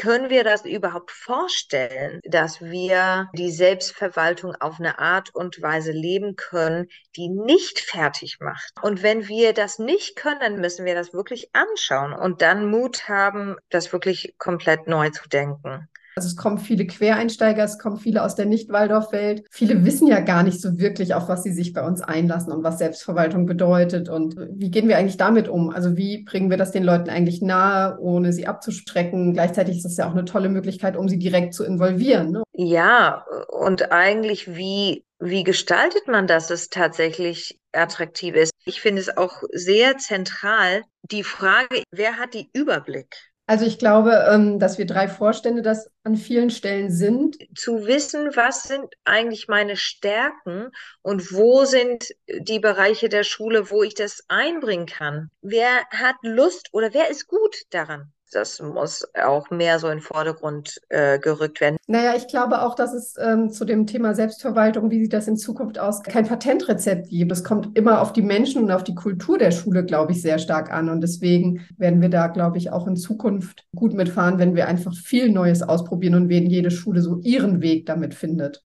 können wir das überhaupt vorstellen, dass wir die Selbstverwaltung auf eine Art und Weise leben können, die nicht fertig macht? Und wenn wir das nicht können, dann müssen wir das wirklich anschauen und dann Mut haben, das wirklich komplett neu zu denken. Also es kommen viele Quereinsteiger, es kommen viele aus der Nicht-Waldorf-Welt. Viele wissen ja gar nicht so wirklich, auf was sie sich bei uns einlassen und was Selbstverwaltung bedeutet. Und wie gehen wir eigentlich damit um? Also wie bringen wir das den Leuten eigentlich nahe, ohne sie abzuschrecken? Gleichzeitig ist das ja auch eine tolle Möglichkeit, um sie direkt zu involvieren. Ne? Ja, und eigentlich wie wie gestaltet man das, dass es tatsächlich attraktiv ist? Ich finde es auch sehr zentral, die Frage, wer hat die Überblick? Also ich glaube, ähm, dass wir drei Vorstände das an vielen Stellen sind. Zu wissen, was sind eigentlich meine Stärken und wo sind die Bereiche der Schule, wo ich das einbringen kann. Wer hat Lust oder wer ist gut daran? Das muss auch mehr so in den Vordergrund äh, gerückt werden. Naja, ich glaube auch, dass es ähm, zu dem Thema Selbstverwaltung, wie sieht das in Zukunft aus, kein Patentrezept gibt. Es kommt immer auf die Menschen und auf die Kultur der Schule, glaube ich, sehr stark an. Und deswegen werden wir da, glaube ich, auch in Zukunft gut mitfahren, wenn wir einfach viel Neues ausprobieren und wenn jede Schule so ihren Weg damit findet.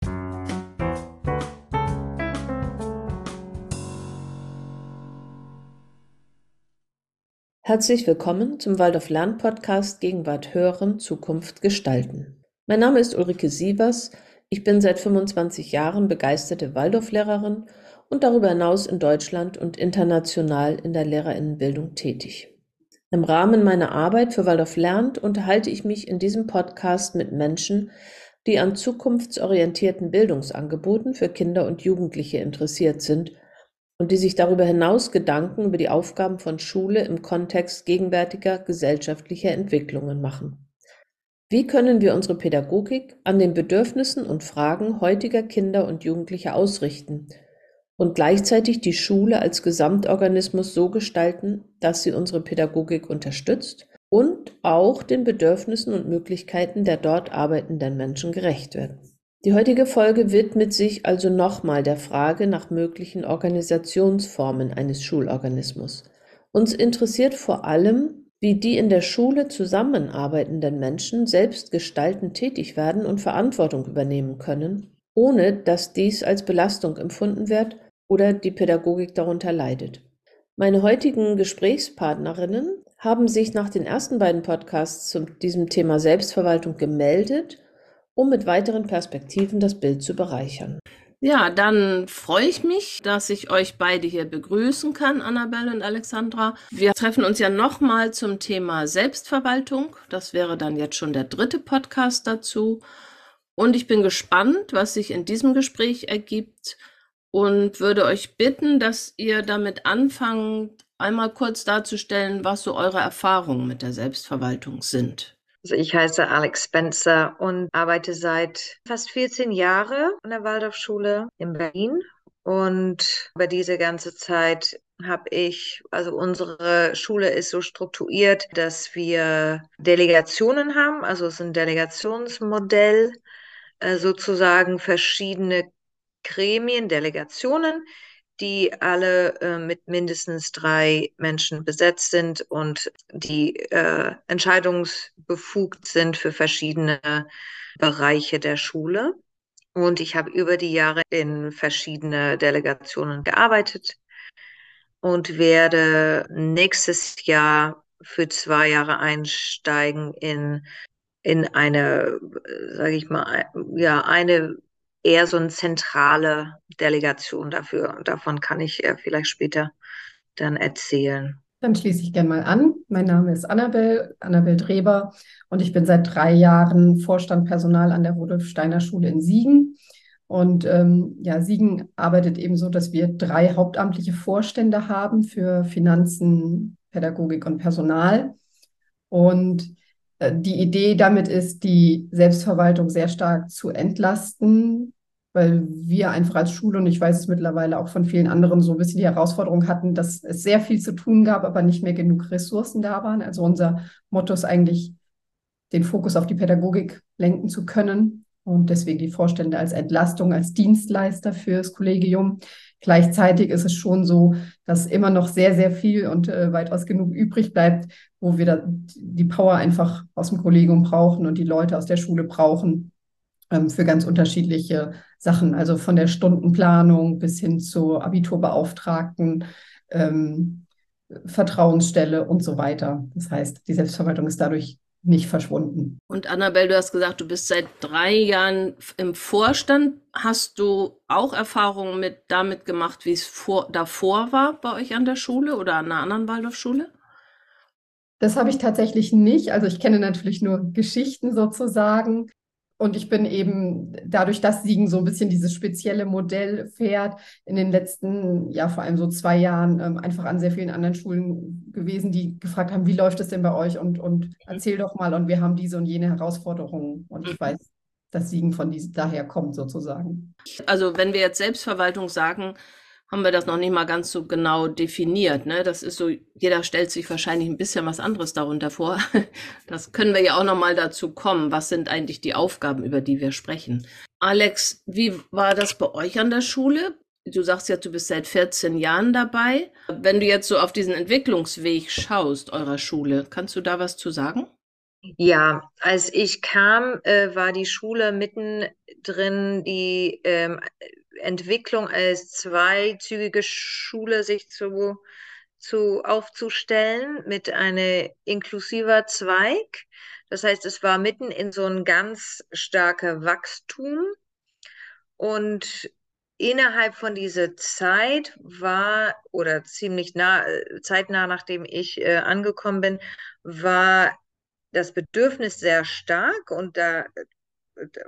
Herzlich willkommen zum Waldorf Lern Podcast Gegenwart hören, Zukunft gestalten. Mein Name ist Ulrike Sievers. Ich bin seit 25 Jahren begeisterte Waldorflehrerin und darüber hinaus in Deutschland und international in der Lehrerinnenbildung tätig. Im Rahmen meiner Arbeit für Waldorf lernt unterhalte ich mich in diesem Podcast mit Menschen, die an zukunftsorientierten Bildungsangeboten für Kinder und Jugendliche interessiert sind und die sich darüber hinaus Gedanken über die Aufgaben von Schule im Kontext gegenwärtiger gesellschaftlicher Entwicklungen machen. Wie können wir unsere Pädagogik an den Bedürfnissen und Fragen heutiger Kinder und Jugendliche ausrichten und gleichzeitig die Schule als Gesamtorganismus so gestalten, dass sie unsere Pädagogik unterstützt und auch den Bedürfnissen und Möglichkeiten der dort arbeitenden Menschen gerecht wird? Die heutige Folge widmet sich also nochmal der Frage nach möglichen Organisationsformen eines Schulorganismus. Uns interessiert vor allem, wie die in der Schule zusammenarbeitenden Menschen selbst gestaltend tätig werden und Verantwortung übernehmen können, ohne dass dies als Belastung empfunden wird oder die Pädagogik darunter leidet. Meine heutigen Gesprächspartnerinnen haben sich nach den ersten beiden Podcasts zu diesem Thema Selbstverwaltung gemeldet um mit weiteren Perspektiven das Bild zu bereichern. Ja, dann freue ich mich, dass ich euch beide hier begrüßen kann, Annabelle und Alexandra. Wir treffen uns ja nochmal zum Thema Selbstverwaltung. Das wäre dann jetzt schon der dritte Podcast dazu. Und ich bin gespannt, was sich in diesem Gespräch ergibt und würde euch bitten, dass ihr damit anfangt, einmal kurz darzustellen, was so eure Erfahrungen mit der Selbstverwaltung sind. Also ich heiße Alex Spencer und arbeite seit fast 14 Jahren an der Waldorfschule in Berlin. Und über diese ganze Zeit habe ich, also unsere Schule ist so strukturiert, dass wir Delegationen haben, also es ist ein Delegationsmodell, äh, sozusagen verschiedene Gremien, Delegationen, die alle äh, mit mindestens drei Menschen besetzt sind und die äh, entscheidungsbefugt sind für verschiedene Bereiche der Schule. Und ich habe über die Jahre in verschiedene Delegationen gearbeitet und werde nächstes Jahr für zwei Jahre einsteigen in, in eine, sage ich mal, ja, eine eher so eine zentrale Delegation dafür. Und davon kann ich äh, vielleicht später dann erzählen. Dann schließe ich gerne mal an. Mein Name ist Annabel, Annabel Dreber und ich bin seit drei Jahren Vorstand Personal an der Rudolf Steiner Schule in Siegen. Und ähm, ja, Siegen arbeitet eben so, dass wir drei hauptamtliche Vorstände haben für Finanzen, Pädagogik und Personal. Und äh, die Idee damit ist, die Selbstverwaltung sehr stark zu entlasten, weil wir einfach als Schule, und ich weiß es mittlerweile auch von vielen anderen, so ein bisschen die Herausforderung hatten, dass es sehr viel zu tun gab, aber nicht mehr genug Ressourcen da waren. Also unser Motto ist eigentlich, den Fokus auf die Pädagogik lenken zu können und deswegen die Vorstände als Entlastung, als Dienstleister fürs Kollegium. Gleichzeitig ist es schon so, dass immer noch sehr, sehr viel und äh, weitaus genug übrig bleibt, wo wir da die Power einfach aus dem Kollegium brauchen und die Leute aus der Schule brauchen für ganz unterschiedliche Sachen. Also von der Stundenplanung bis hin zur Abiturbeauftragten, ähm, Vertrauensstelle und so weiter. Das heißt, die Selbstverwaltung ist dadurch nicht verschwunden. Und Annabelle, du hast gesagt, du bist seit drei Jahren im Vorstand. Hast du auch Erfahrungen mit damit gemacht, wie es vor, davor war bei euch an der Schule oder an einer anderen Waldorfschule? Das habe ich tatsächlich nicht. Also ich kenne natürlich nur Geschichten sozusagen. Und ich bin eben dadurch, dass Siegen so ein bisschen dieses spezielle Modell fährt, in den letzten, ja, vor allem so zwei Jahren ähm, einfach an sehr vielen anderen Schulen gewesen, die gefragt haben, wie läuft es denn bei euch? Und, und erzähl doch mal. Und wir haben diese und jene Herausforderungen. Und ich mhm. weiß, dass Siegen von dies, daher kommt sozusagen. Also wenn wir jetzt Selbstverwaltung sagen, haben wir das noch nicht mal ganz so genau definiert. Ne? Das ist so, jeder stellt sich wahrscheinlich ein bisschen was anderes darunter vor. Das können wir ja auch noch mal dazu kommen. Was sind eigentlich die Aufgaben, über die wir sprechen? Alex, wie war das bei euch an der Schule? Du sagst ja, du bist seit 14 Jahren dabei. Wenn du jetzt so auf diesen Entwicklungsweg schaust eurer Schule, kannst du da was zu sagen? Ja, als ich kam, äh, war die Schule mittendrin, die ähm, Entwicklung als zweizügige Schule sich zu, zu aufzustellen mit einem inklusiver Zweig. Das heißt, es war mitten in so ein ganz starker Wachstum und innerhalb von dieser Zeit war oder ziemlich nah, zeitnah nachdem ich äh, angekommen bin, war das Bedürfnis sehr stark und da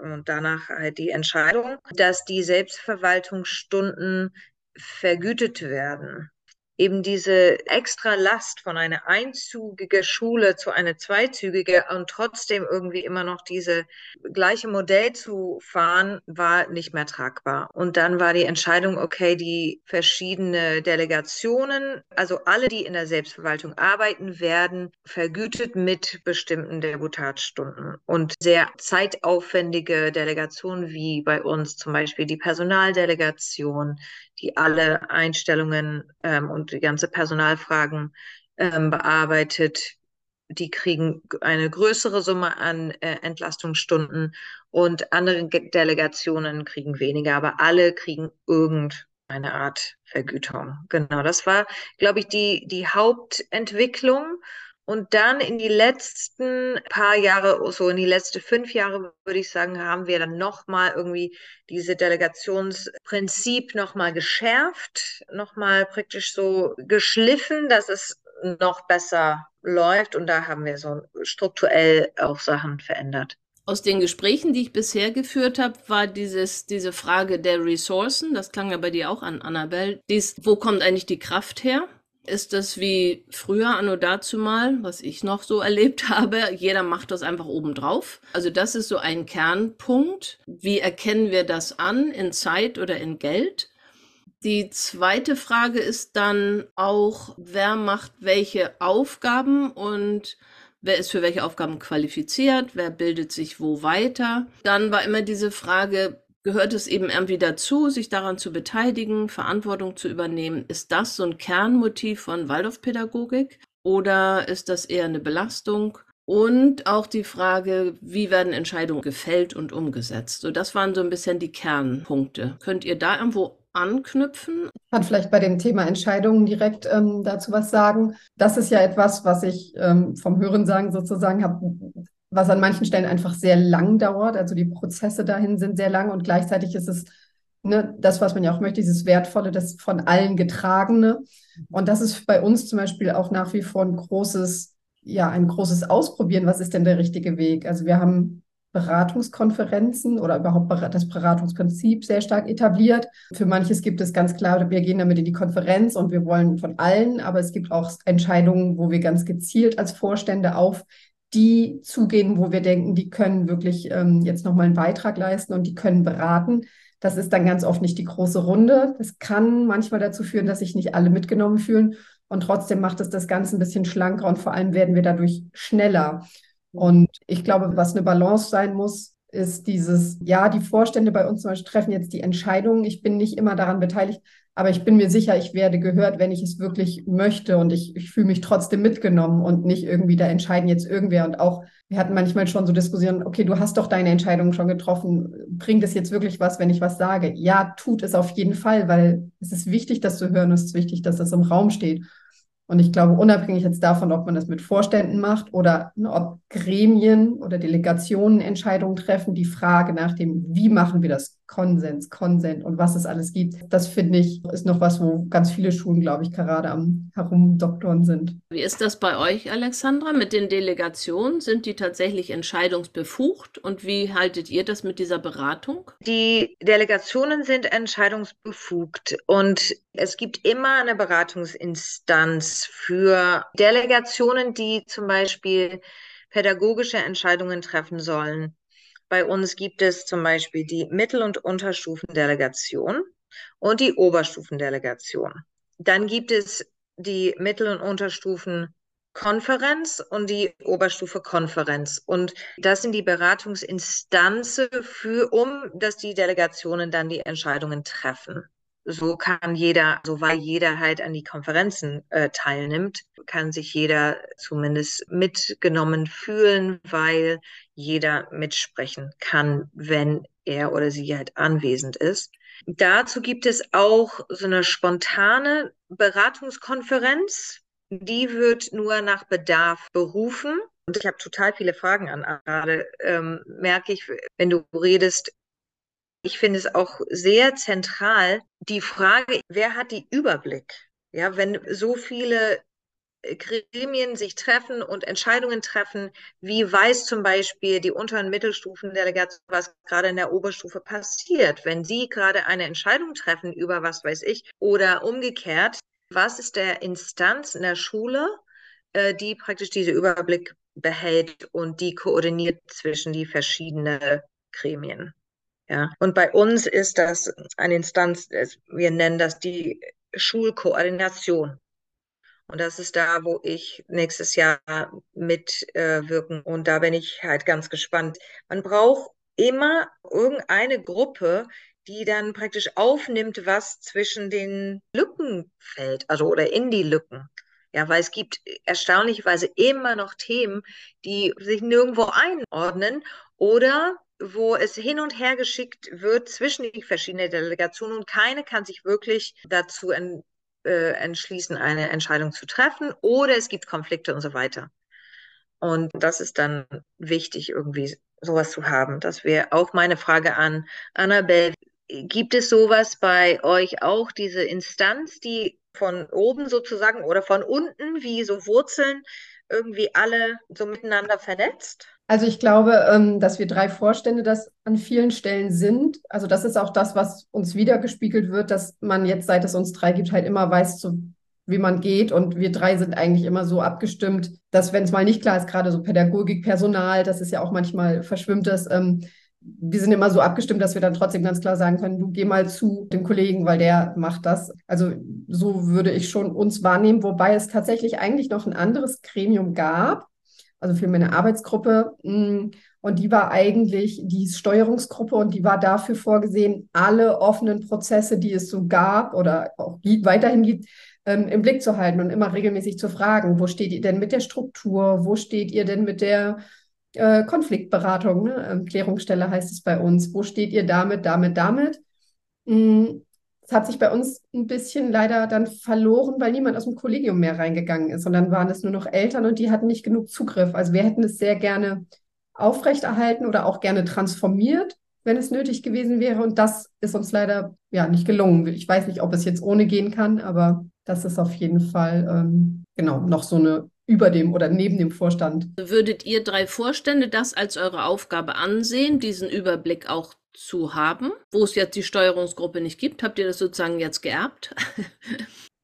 und danach halt die Entscheidung, dass die Selbstverwaltungsstunden vergütet werden eben diese extra Last von einer einzügigen Schule zu einer zweizügige und trotzdem irgendwie immer noch diese gleiche Modell zu fahren, war nicht mehr tragbar. Und dann war die Entscheidung, okay, die verschiedenen Delegationen, also alle, die in der Selbstverwaltung arbeiten, werden vergütet mit bestimmten Deputatsstunden. Und sehr zeitaufwendige Delegationen wie bei uns zum Beispiel die Personaldelegation, die alle Einstellungen ähm, und die ganze Personalfragen ähm, bearbeitet. Die kriegen eine größere Summe an äh, Entlastungsstunden und andere Delegationen kriegen weniger, aber alle kriegen irgendeine Art Vergütung. Genau, das war, glaube ich, die, die Hauptentwicklung. Und dann in die letzten paar Jahre, so in die letzten fünf Jahre, würde ich sagen, haben wir dann nochmal irgendwie diese Delegationsprinzip nochmal geschärft, nochmal praktisch so geschliffen, dass es noch besser läuft. Und da haben wir so strukturell auch Sachen verändert. Aus den Gesprächen, die ich bisher geführt habe, war dieses, diese Frage der Ressourcen, das klang ja bei dir auch an, Annabelle, dies, wo kommt eigentlich die Kraft her? Ist das wie früher anno dazu mal, was ich noch so erlebt habe. Jeder macht das einfach obendrauf. Also das ist so ein Kernpunkt. Wie erkennen wir das an in Zeit oder in Geld? Die zweite Frage ist dann auch, wer macht welche Aufgaben und wer ist für welche Aufgaben qualifiziert, wer bildet sich wo weiter. Dann war immer diese Frage, gehört es eben irgendwie dazu, sich daran zu beteiligen, Verantwortung zu übernehmen. Ist das so ein Kernmotiv von Waldorfpädagogik oder ist das eher eine Belastung? Und auch die Frage, wie werden Entscheidungen gefällt und umgesetzt? So, das waren so ein bisschen die Kernpunkte. Könnt ihr da irgendwo anknüpfen? Ich kann vielleicht bei dem Thema Entscheidungen direkt ähm, dazu was sagen. Das ist ja etwas, was ich ähm, vom Hörensagen sozusagen habe was an manchen Stellen einfach sehr lang dauert. Also die Prozesse dahin sind sehr lang und gleichzeitig ist es ne, das, was man ja auch möchte, dieses Wertvolle, das von allen Getragene. Und das ist bei uns zum Beispiel auch nach wie vor ein großes, ja, ein großes Ausprobieren. Was ist denn der richtige Weg? Also wir haben Beratungskonferenzen oder überhaupt das Beratungsprinzip sehr stark etabliert. Für manches gibt es ganz klar, wir gehen damit in die Konferenz und wir wollen von allen, aber es gibt auch Entscheidungen, wo wir ganz gezielt als Vorstände auf die zugehen, wo wir denken, die können wirklich ähm, jetzt nochmal einen Beitrag leisten und die können beraten. Das ist dann ganz oft nicht die große Runde. Das kann manchmal dazu führen, dass sich nicht alle mitgenommen fühlen. Und trotzdem macht es das Ganze ein bisschen schlanker und vor allem werden wir dadurch schneller. Und ich glaube, was eine Balance sein muss, ist dieses, ja, die Vorstände bei uns zum Beispiel treffen jetzt die Entscheidungen. Ich bin nicht immer daran beteiligt, aber ich bin mir sicher, ich werde gehört, wenn ich es wirklich möchte und ich, ich fühle mich trotzdem mitgenommen und nicht irgendwie, da entscheiden jetzt irgendwer. Und auch, wir hatten manchmal schon so Diskussionen, okay, du hast doch deine Entscheidung schon getroffen. Bringt es jetzt wirklich was, wenn ich was sage? Ja, tut es auf jeden Fall, weil es ist wichtig, das zu hören, es ist wichtig, dass das im Raum steht. Und ich glaube, unabhängig jetzt davon, ob man das mit Vorständen macht oder ne, ob Gremien oder Delegationen Entscheidungen treffen, die Frage nach dem, wie machen wir das Konsens, Konsent und was es alles gibt, das finde ich, ist noch was, wo ganz viele Schulen, glaube ich, gerade am Herumdoktoren sind. Wie ist das bei euch, Alexandra, mit den Delegationen? Sind die tatsächlich entscheidungsbefugt und wie haltet ihr das mit dieser Beratung? Die Delegationen sind entscheidungsbefugt und es gibt immer eine Beratungsinstanz für Delegationen, die zum Beispiel pädagogische Entscheidungen treffen sollen. Bei uns gibt es zum Beispiel die Mittel- und Unterstufendelegation und die Oberstufendelegation. Dann gibt es die Mittel- und Unterstufenkonferenz und die Oberstufe-Konferenz. Und das sind die Beratungsinstanzen für, um, dass die Delegationen dann die Entscheidungen treffen so kann jeder, so weil jeder halt an die Konferenzen äh, teilnimmt, kann sich jeder zumindest mitgenommen fühlen, weil jeder mitsprechen kann, wenn er oder sie halt anwesend ist. Dazu gibt es auch so eine spontane Beratungskonferenz. Die wird nur nach Bedarf berufen. Und ich habe total viele Fragen an gerade, ähm, merke ich, wenn du redest, ich finde es auch sehr zentral, die Frage, wer hat die Überblick? Ja, wenn so viele äh, Gremien sich treffen und Entscheidungen treffen, wie weiß zum Beispiel die Unter- und Mittelstufendelegation, was gerade in der Oberstufe passiert, wenn sie gerade eine Entscheidung treffen über was weiß ich oder umgekehrt, was ist der Instanz in der Schule, äh, die praktisch diese Überblick behält und die koordiniert zwischen die verschiedenen Gremien. Ja, und bei uns ist das eine Instanz, wir nennen das die Schulkoordination. Und das ist da, wo ich nächstes Jahr mitwirken. Äh, und da bin ich halt ganz gespannt. Man braucht immer irgendeine Gruppe, die dann praktisch aufnimmt, was zwischen den Lücken fällt, also oder in die Lücken. Ja, weil es gibt erstaunlicherweise immer noch Themen, die sich nirgendwo einordnen oder wo es hin und her geschickt wird zwischen die verschiedenen Delegationen und keine kann sich wirklich dazu en, äh, entschließen, eine Entscheidung zu treffen oder es gibt Konflikte und so weiter. Und das ist dann wichtig, irgendwie sowas zu haben. Das wäre auch meine Frage an Annabelle. Gibt es sowas bei euch auch, diese Instanz, die von oben sozusagen oder von unten, wie so Wurzeln, irgendwie alle so miteinander vernetzt? Also ich glaube, ähm, dass wir drei Vorstände das an vielen Stellen sind. Also das ist auch das, was uns wiedergespiegelt wird, dass man jetzt, seit es uns drei gibt, halt immer weiß, zu, wie man geht. Und wir drei sind eigentlich immer so abgestimmt, dass wenn es mal nicht klar ist, gerade so Pädagogik, Personal, das ist ja auch manchmal verschwimmt das. Ähm, wir sind immer so abgestimmt, dass wir dann trotzdem ganz klar sagen können, du geh mal zu dem Kollegen, weil der macht das. Also so würde ich schon uns wahrnehmen, wobei es tatsächlich eigentlich noch ein anderes Gremium gab, also für meine Arbeitsgruppe. Mm, und die war eigentlich die Steuerungsgruppe und die war dafür vorgesehen, alle offenen Prozesse, die es so gab oder auch weiterhin gibt, ähm, im Blick zu halten und immer regelmäßig zu fragen, wo steht ihr denn mit der Struktur, wo steht ihr denn mit der äh, Konfliktberatung, ne? Ähm, Klärungsstelle heißt es bei uns, wo steht ihr damit, damit, damit. Mm, es hat sich bei uns ein bisschen leider dann verloren, weil niemand aus dem Kollegium mehr reingegangen ist. Und dann waren es nur noch Eltern und die hatten nicht genug Zugriff. Also wir hätten es sehr gerne aufrechterhalten oder auch gerne transformiert, wenn es nötig gewesen wäre. Und das ist uns leider ja nicht gelungen. Ich weiß nicht, ob es jetzt ohne gehen kann, aber das ist auf jeden Fall ähm, genau noch so eine über dem oder neben dem Vorstand. Würdet ihr drei Vorstände das als eure Aufgabe ansehen, diesen Überblick auch zu haben, wo es jetzt die Steuerungsgruppe nicht gibt. Habt ihr das sozusagen jetzt geerbt?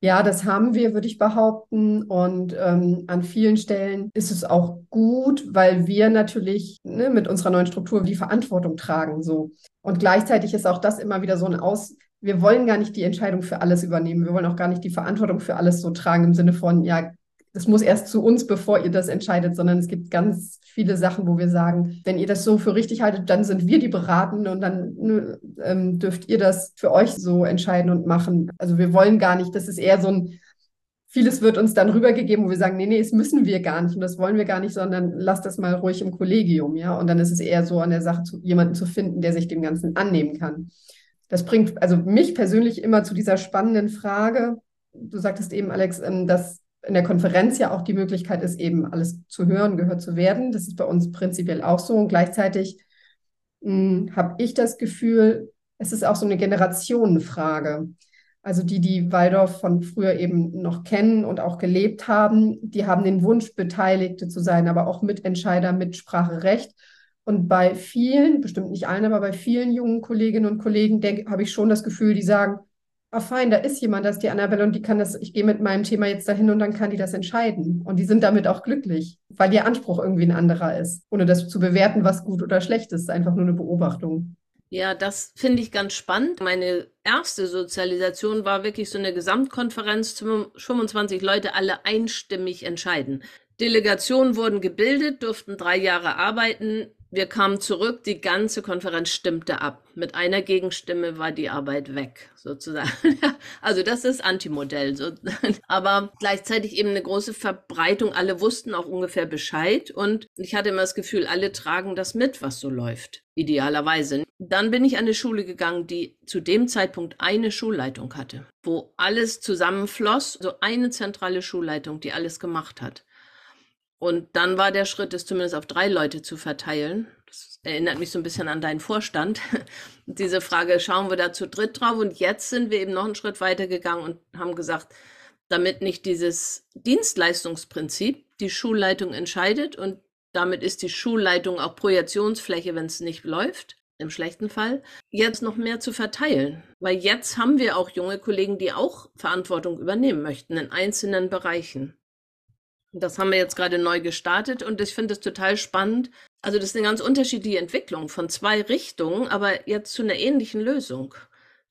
Ja, das haben wir, würde ich behaupten. Und ähm, an vielen Stellen ist es auch gut, weil wir natürlich ne, mit unserer neuen Struktur die Verantwortung tragen. So. Und gleichzeitig ist auch das immer wieder so ein Aus. Wir wollen gar nicht die Entscheidung für alles übernehmen. Wir wollen auch gar nicht die Verantwortung für alles so tragen im Sinne von, ja, das muss erst zu uns, bevor ihr das entscheidet, sondern es gibt ganz viele Sachen, wo wir sagen, wenn ihr das so für richtig haltet, dann sind wir die Beratenden und dann ne, ähm, dürft ihr das für euch so entscheiden und machen. Also wir wollen gar nicht, das ist eher so ein, vieles wird uns dann rübergegeben, wo wir sagen, nee, nee, das müssen wir gar nicht und das wollen wir gar nicht, sondern lasst das mal ruhig im Kollegium, ja. Und dann ist es eher so an der Sache, zu, jemanden zu finden, der sich dem Ganzen annehmen kann. Das bringt also mich persönlich immer zu dieser spannenden Frage. Du sagtest eben, Alex, ähm, dass in der Konferenz ja auch die Möglichkeit ist, eben alles zu hören, gehört zu werden. Das ist bei uns prinzipiell auch so. Und gleichzeitig hm, habe ich das Gefühl, es ist auch so eine Generationenfrage. Also die, die Waldorf von früher eben noch kennen und auch gelebt haben, die haben den Wunsch, Beteiligte zu sein, aber auch Mitentscheider, Mitspracherecht. Und bei vielen, bestimmt nicht allen, aber bei vielen jungen Kolleginnen und Kollegen habe ich schon das Gefühl, die sagen, ah fein, da ist jemand, das ist die Annabelle und die kann das, ich gehe mit meinem Thema jetzt dahin und dann kann die das entscheiden. Und die sind damit auch glücklich, weil ihr Anspruch irgendwie ein anderer ist, ohne das zu bewerten, was gut oder schlecht ist, einfach nur eine Beobachtung. Ja, das finde ich ganz spannend. Meine erste Sozialisation war wirklich so eine Gesamtkonferenz, 25 Leute alle einstimmig entscheiden. Delegationen wurden gebildet, durften drei Jahre arbeiten. Wir kamen zurück, die ganze Konferenz stimmte ab. Mit einer Gegenstimme war die Arbeit weg, sozusagen. Also das ist Antimodell. Aber gleichzeitig eben eine große Verbreitung. Alle wussten auch ungefähr Bescheid. Und ich hatte immer das Gefühl, alle tragen das mit, was so läuft. Idealerweise. Dann bin ich an eine Schule gegangen, die zu dem Zeitpunkt eine Schulleitung hatte, wo alles zusammenfloss. So eine zentrale Schulleitung, die alles gemacht hat. Und dann war der Schritt, es zumindest auf drei Leute zu verteilen. Das erinnert mich so ein bisschen an deinen Vorstand. Diese Frage, schauen wir da zu dritt drauf? Und jetzt sind wir eben noch einen Schritt weiter gegangen und haben gesagt, damit nicht dieses Dienstleistungsprinzip die Schulleitung entscheidet und damit ist die Schulleitung auch Projektionsfläche, wenn es nicht läuft, im schlechten Fall, jetzt noch mehr zu verteilen. Weil jetzt haben wir auch junge Kollegen, die auch Verantwortung übernehmen möchten in einzelnen Bereichen. Das haben wir jetzt gerade neu gestartet und ich finde es total spannend. Also das ist eine ganz unterschiedliche Entwicklung von zwei Richtungen, aber jetzt zu einer ähnlichen Lösung.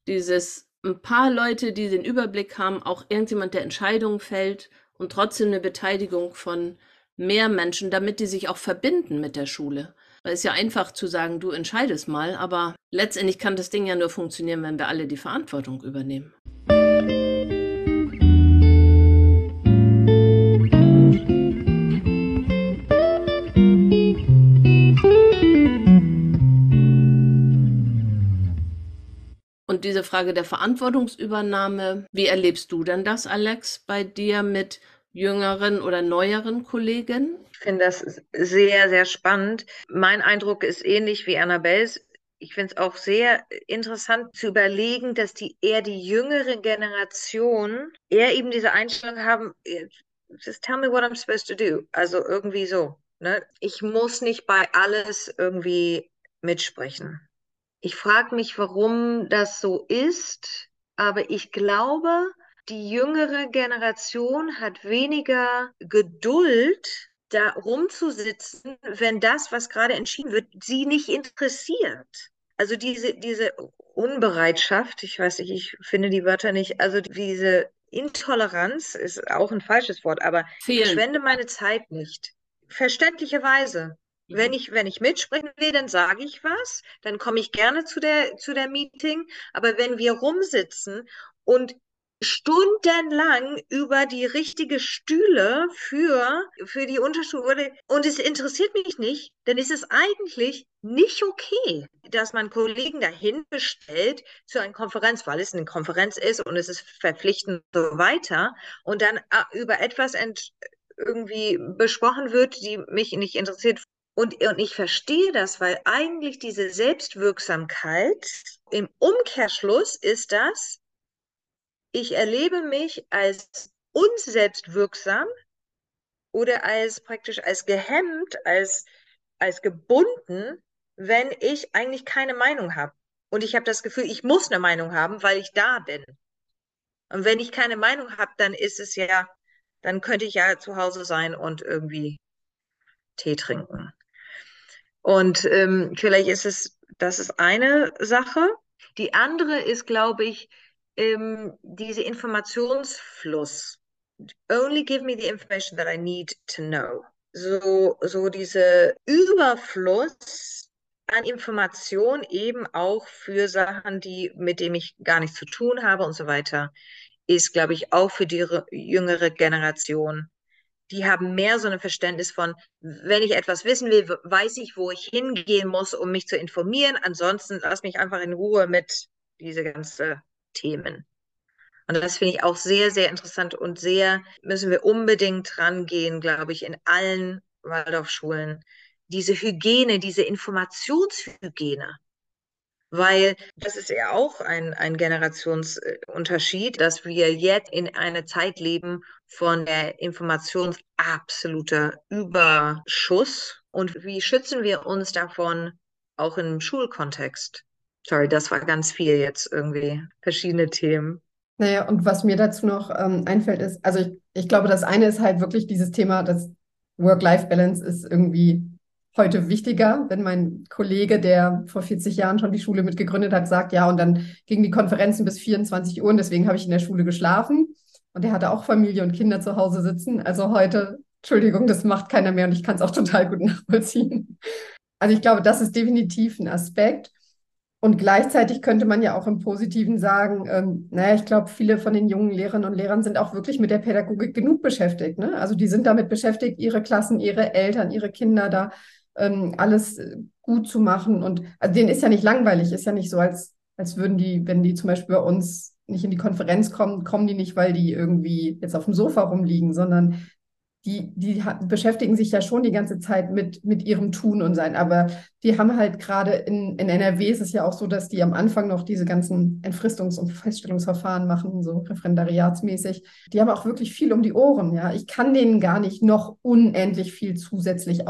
Dieses ein paar Leute, die den Überblick haben, auch irgendjemand, der Entscheidungen fällt und trotzdem eine Beteiligung von mehr Menschen, damit die sich auch verbinden mit der Schule. Weil es ist ja einfach zu sagen, du entscheidest mal, aber letztendlich kann das Ding ja nur funktionieren, wenn wir alle die Verantwortung übernehmen. Und diese Frage der Verantwortungsübernahme, wie erlebst du denn das, Alex, bei dir mit jüngeren oder neueren Kollegen? Ich finde das sehr, sehr spannend. Mein Eindruck ist ähnlich wie Annabelles. Ich finde es auch sehr interessant zu überlegen, dass die eher die jüngere Generation eher eben diese Einstellung haben, just tell me what I'm supposed to do. Also irgendwie so. Ne? Ich muss nicht bei alles irgendwie mitsprechen. Ich frage mich, warum das so ist, aber ich glaube, die jüngere Generation hat weniger Geduld, da rumzusitzen, wenn das, was gerade entschieden wird, sie nicht interessiert. Also diese, diese Unbereitschaft, ich weiß nicht, ich finde die Wörter nicht, also diese Intoleranz ist auch ein falsches Wort, aber Fehlen. ich verschwende meine Zeit nicht. Verständlicherweise. Wenn ich, wenn ich mitsprechen will, dann sage ich was, dann komme ich gerne zu der, zu der Meeting. Aber wenn wir rumsitzen und stundenlang über die richtige Stühle für, für die Unterschule und es interessiert mich nicht, dann ist es eigentlich nicht okay, dass man Kollegen dahin bestellt zu einer Konferenz, weil es eine Konferenz ist und es ist verpflichtend so weiter und dann äh, über etwas irgendwie besprochen wird, die mich nicht interessiert, und, und ich verstehe das, weil eigentlich diese Selbstwirksamkeit im Umkehrschluss ist das, ich erlebe mich als unselbstwirksam oder als praktisch als gehemmt, als, als gebunden, wenn ich eigentlich keine Meinung habe. Und ich habe das Gefühl, ich muss eine Meinung haben, weil ich da bin. Und wenn ich keine Meinung habe, dann ist es ja, dann könnte ich ja zu Hause sein und irgendwie Tee trinken. Und ähm, vielleicht ist es, das ist eine Sache. Die andere ist, glaube ich, ähm, diese Informationsfluss. only give me the information that I need to know. So, so diese Überfluss an Information eben auch für Sachen, die, mit denen ich gar nichts zu tun habe und so weiter, ist, glaube ich, auch für die jüngere Generation. Die haben mehr so ein Verständnis von, wenn ich etwas wissen will, weiß ich, wo ich hingehen muss, um mich zu informieren. Ansonsten lass mich einfach in Ruhe mit diese ganzen Themen. Und das finde ich auch sehr, sehr interessant und sehr müssen wir unbedingt rangehen, glaube ich, in allen Waldorfschulen. Diese Hygiene, diese Informationshygiene. Weil das ist ja auch ein, ein Generationsunterschied, dass wir jetzt in einer Zeit leben von der Informations absoluter Überschuss. Und wie schützen wir uns davon auch im Schulkontext? Sorry, das war ganz viel jetzt irgendwie, verschiedene Themen. Naja, und was mir dazu noch ähm, einfällt, ist, also ich, ich glaube, das eine ist halt wirklich dieses Thema, das Work-Life-Balance ist irgendwie heute wichtiger, wenn mein Kollege, der vor 40 Jahren schon die Schule mitgegründet hat, sagt, ja, und dann gingen die Konferenzen bis 24 Uhr und deswegen habe ich in der Schule geschlafen. Und er hatte auch Familie und Kinder zu Hause sitzen. Also heute, Entschuldigung, das macht keiner mehr und ich kann es auch total gut nachvollziehen. Also ich glaube, das ist definitiv ein Aspekt. Und gleichzeitig könnte man ja auch im Positiven sagen, ähm, naja, ich glaube, viele von den jungen Lehrerinnen und Lehrern sind auch wirklich mit der Pädagogik genug beschäftigt. Ne? Also die sind damit beschäftigt, ihre Klassen, ihre Eltern, ihre Kinder da ähm, alles gut zu machen. Und also denen ist ja nicht langweilig, ist ja nicht so, als, als würden die, wenn die zum Beispiel bei uns nicht in die Konferenz kommen, kommen die nicht, weil die irgendwie jetzt auf dem Sofa rumliegen, sondern die, die beschäftigen sich ja schon die ganze Zeit mit, mit ihrem Tun und Sein. Aber die haben halt gerade in, in NRW ist es ja auch so, dass die am Anfang noch diese ganzen Entfristungs- und Feststellungsverfahren machen, so referendariatsmäßig. Die haben auch wirklich viel um die Ohren. Ja, ich kann denen gar nicht noch unendlich viel zusätzlich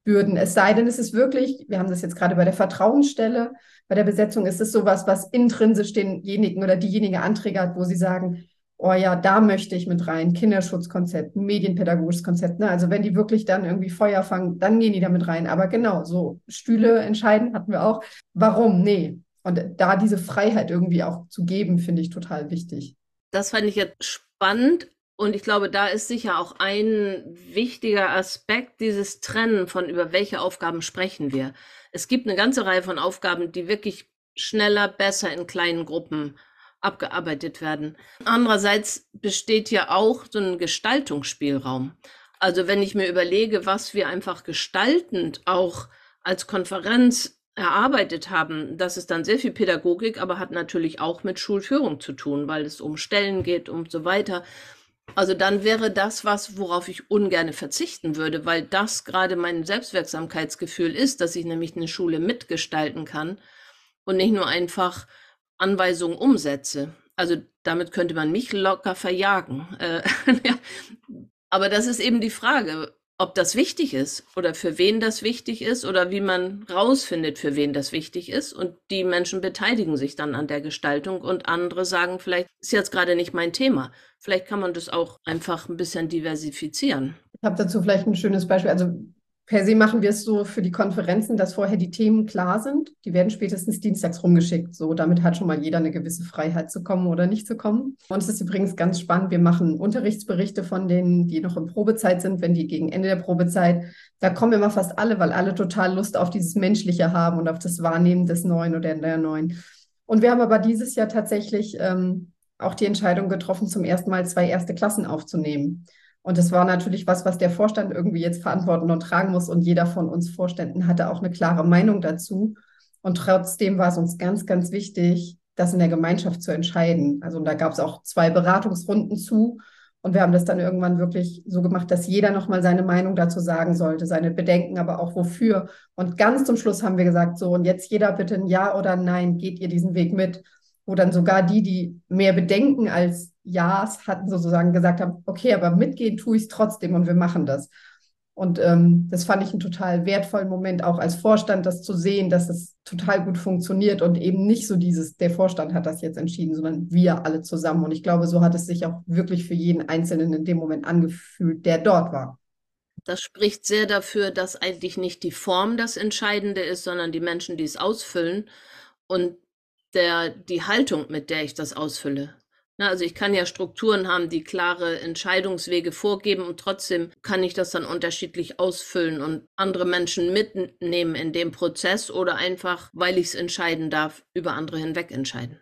aufbürden. Es sei denn, es ist wirklich, wir haben das jetzt gerade bei der Vertrauensstelle, bei der Besetzung ist es sowas, was intrinsisch denjenigen oder diejenige Anträge hat, wo sie sagen, oh ja, da möchte ich mit rein, Kinderschutzkonzept, medienpädagogisches Konzept. Ne? Also wenn die wirklich dann irgendwie Feuer fangen, dann gehen die damit rein. Aber genau, so Stühle entscheiden hatten wir auch. Warum? Nee. Und da diese Freiheit irgendwie auch zu geben, finde ich total wichtig. Das fand ich jetzt spannend. Und ich glaube, da ist sicher auch ein wichtiger Aspekt dieses Trennen von über welche Aufgaben sprechen wir. Es gibt eine ganze Reihe von Aufgaben, die wirklich schneller, besser in kleinen Gruppen abgearbeitet werden. Andererseits besteht ja auch so ein Gestaltungsspielraum. Also wenn ich mir überlege, was wir einfach gestaltend auch als Konferenz erarbeitet haben, das ist dann sehr viel Pädagogik, aber hat natürlich auch mit Schulführung zu tun, weil es um Stellen geht und so weiter. Also dann wäre das was, worauf ich ungern verzichten würde, weil das gerade mein Selbstwirksamkeitsgefühl ist, dass ich nämlich eine Schule mitgestalten kann und nicht nur einfach Anweisungen umsetze. Also damit könnte man mich locker verjagen. Äh. Aber das ist eben die Frage, ob das wichtig ist oder für wen das wichtig ist oder wie man rausfindet, für wen das wichtig ist. Und die Menschen beteiligen sich dann an der Gestaltung und andere sagen, vielleicht ist jetzt gerade nicht mein Thema. Vielleicht kann man das auch einfach ein bisschen diversifizieren. Ich habe dazu vielleicht ein schönes Beispiel. Also Per se machen wir es so für die Konferenzen, dass vorher die Themen klar sind. Die werden spätestens dienstags rumgeschickt. So, damit hat schon mal jeder eine gewisse Freiheit zu kommen oder nicht zu kommen. Und es ist übrigens ganz spannend. Wir machen Unterrichtsberichte von denen, die noch in Probezeit sind, wenn die gegen Ende der Probezeit. Da kommen immer fast alle, weil alle total Lust auf dieses Menschliche haben und auf das Wahrnehmen des Neuen oder der Neuen. Und wir haben aber dieses Jahr tatsächlich ähm, auch die Entscheidung getroffen, zum ersten Mal zwei erste Klassen aufzunehmen. Und das war natürlich was, was der Vorstand irgendwie jetzt verantworten und tragen muss. Und jeder von uns Vorständen hatte auch eine klare Meinung dazu. Und trotzdem war es uns ganz, ganz wichtig, das in der Gemeinschaft zu entscheiden. Also da gab es auch zwei Beratungsrunden zu. Und wir haben das dann irgendwann wirklich so gemacht, dass jeder nochmal seine Meinung dazu sagen sollte, seine Bedenken, aber auch wofür. Und ganz zum Schluss haben wir gesagt, so, und jetzt jeder bitte ein Ja oder Nein, geht ihr diesen Weg mit? Wo dann sogar die, die mehr Bedenken als Ja's hatten sozusagen gesagt haben, okay, aber mitgehen tue ich es trotzdem und wir machen das. Und ähm, das fand ich einen total wertvollen Moment, auch als Vorstand, das zu sehen, dass es total gut funktioniert und eben nicht so dieses, der Vorstand hat das jetzt entschieden, sondern wir alle zusammen. Und ich glaube, so hat es sich auch wirklich für jeden Einzelnen in dem Moment angefühlt, der dort war. Das spricht sehr dafür, dass eigentlich nicht die Form das Entscheidende ist, sondern die Menschen, die es ausfüllen und der, die Haltung, mit der ich das ausfülle. Also ich kann ja Strukturen haben, die klare Entscheidungswege vorgeben und trotzdem kann ich das dann unterschiedlich ausfüllen und andere Menschen mitnehmen in dem Prozess oder einfach, weil ich es entscheiden darf, über andere hinweg entscheiden.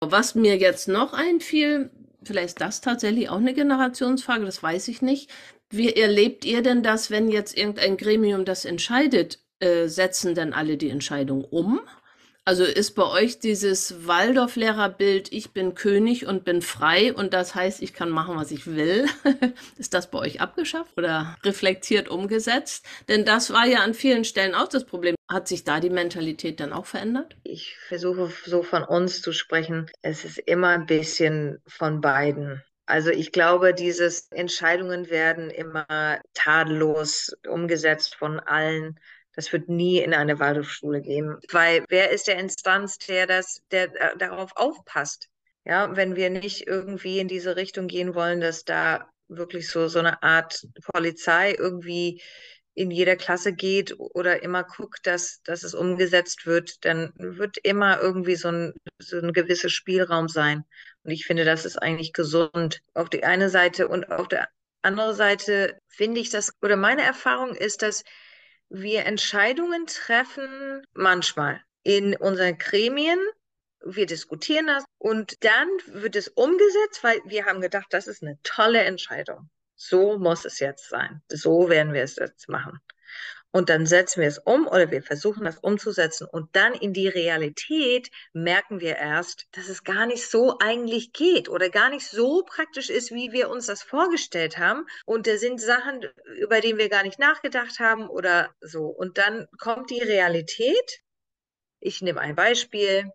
Was mir jetzt noch einfiel, vielleicht ist das tatsächlich auch eine Generationsfrage, das weiß ich nicht. Wie erlebt ihr denn das, wenn jetzt irgendein Gremium das entscheidet? Äh, setzen denn alle die Entscheidung um? Also ist bei euch dieses Waldorf-Lehrerbild, ich bin König und bin frei und das heißt, ich kann machen, was ich will. ist das bei euch abgeschafft oder reflektiert umgesetzt? Denn das war ja an vielen Stellen auch das Problem. Hat sich da die Mentalität dann auch verändert? Ich versuche so von uns zu sprechen. Es ist immer ein bisschen von beiden. Also ich glaube, diese Entscheidungen werden immer tadellos umgesetzt von allen. Das wird nie in eine Waldorfschule gehen, weil wer ist der Instanz, der das, der äh, darauf aufpasst? Ja, wenn wir nicht irgendwie in diese Richtung gehen wollen, dass da wirklich so so eine Art Polizei irgendwie in jeder Klasse geht oder immer guckt, dass, dass es umgesetzt wird, dann wird immer irgendwie so ein, so ein gewisser Spielraum sein. Und ich finde, das ist eigentlich gesund auf die eine Seite und auf der anderen Seite finde ich das, oder meine Erfahrung ist, dass wir Entscheidungen treffen, manchmal in unseren Gremien. Wir diskutieren das und dann wird es umgesetzt, weil wir haben gedacht, das ist eine tolle Entscheidung. So muss es jetzt sein. So werden wir es jetzt machen. Und dann setzen wir es um oder wir versuchen das umzusetzen. Und dann in die Realität merken wir erst, dass es gar nicht so eigentlich geht oder gar nicht so praktisch ist, wie wir uns das vorgestellt haben. Und da sind Sachen, über die wir gar nicht nachgedacht haben oder so. Und dann kommt die Realität. Ich nehme ein Beispiel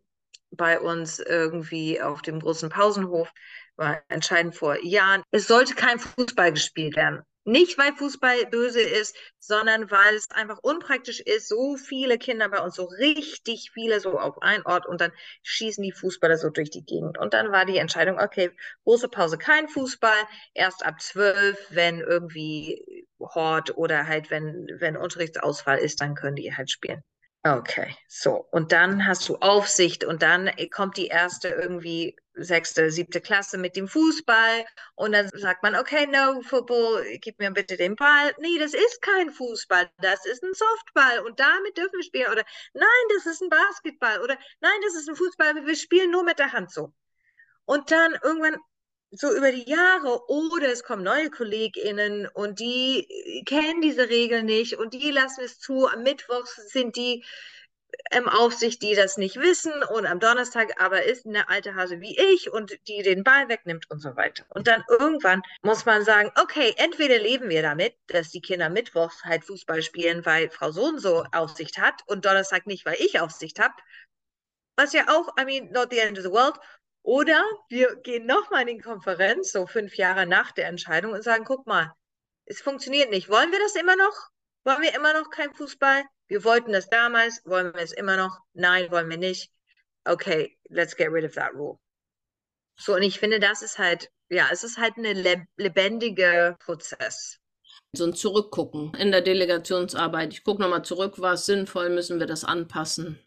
bei uns irgendwie auf dem großen Pausenhof war entscheidend vor Jahren. Es sollte kein Fußball gespielt werden. Nicht, weil Fußball böse ist, sondern weil es einfach unpraktisch ist, so viele Kinder bei uns, so richtig viele so auf einen Ort und dann schießen die Fußballer so durch die Gegend. Und dann war die Entscheidung, okay, große Pause, kein Fußball, erst ab zwölf, wenn irgendwie Hort oder halt, wenn, wenn Unterrichtsausfall ist, dann können die halt spielen. Okay, so. Und dann hast du Aufsicht und dann kommt die erste irgendwie sechste, siebte Klasse mit dem Fußball und dann sagt man, okay, no Football, gib mir bitte den Ball. Nee, das ist kein Fußball, das ist ein Softball und damit dürfen wir spielen. Oder nein, das ist ein Basketball oder nein, das ist ein Fußball, wir spielen nur mit der Hand so. Und dann irgendwann so über die Jahre oder es kommen neue KollegInnen und die kennen diese Regeln nicht und die lassen es zu. Am Mittwoch sind die im Aufsicht, die das nicht wissen und am Donnerstag aber ist eine alte Hase wie ich und die den Ball wegnimmt und so weiter. Und dann irgendwann muss man sagen, okay, entweder leben wir damit, dass die Kinder mittwochs halt Fußball spielen, weil Frau so und so Aufsicht hat und Donnerstag nicht, weil ich Aufsicht habe. Was ja auch, I mean, not the end of the world. Oder wir gehen nochmal in die Konferenz, so fünf Jahre nach der Entscheidung, und sagen, guck mal, es funktioniert nicht. Wollen wir das immer noch? Wollen wir immer noch kein Fußball? Wir wollten das damals, wollen wir es immer noch? Nein, wollen wir nicht. Okay, let's get rid of that rule. So, und ich finde, das ist halt, ja, es ist halt ein lebendiger Prozess. So ein Zurückgucken in der Delegationsarbeit. Ich gucke nochmal zurück, war es sinnvoll, müssen wir das anpassen?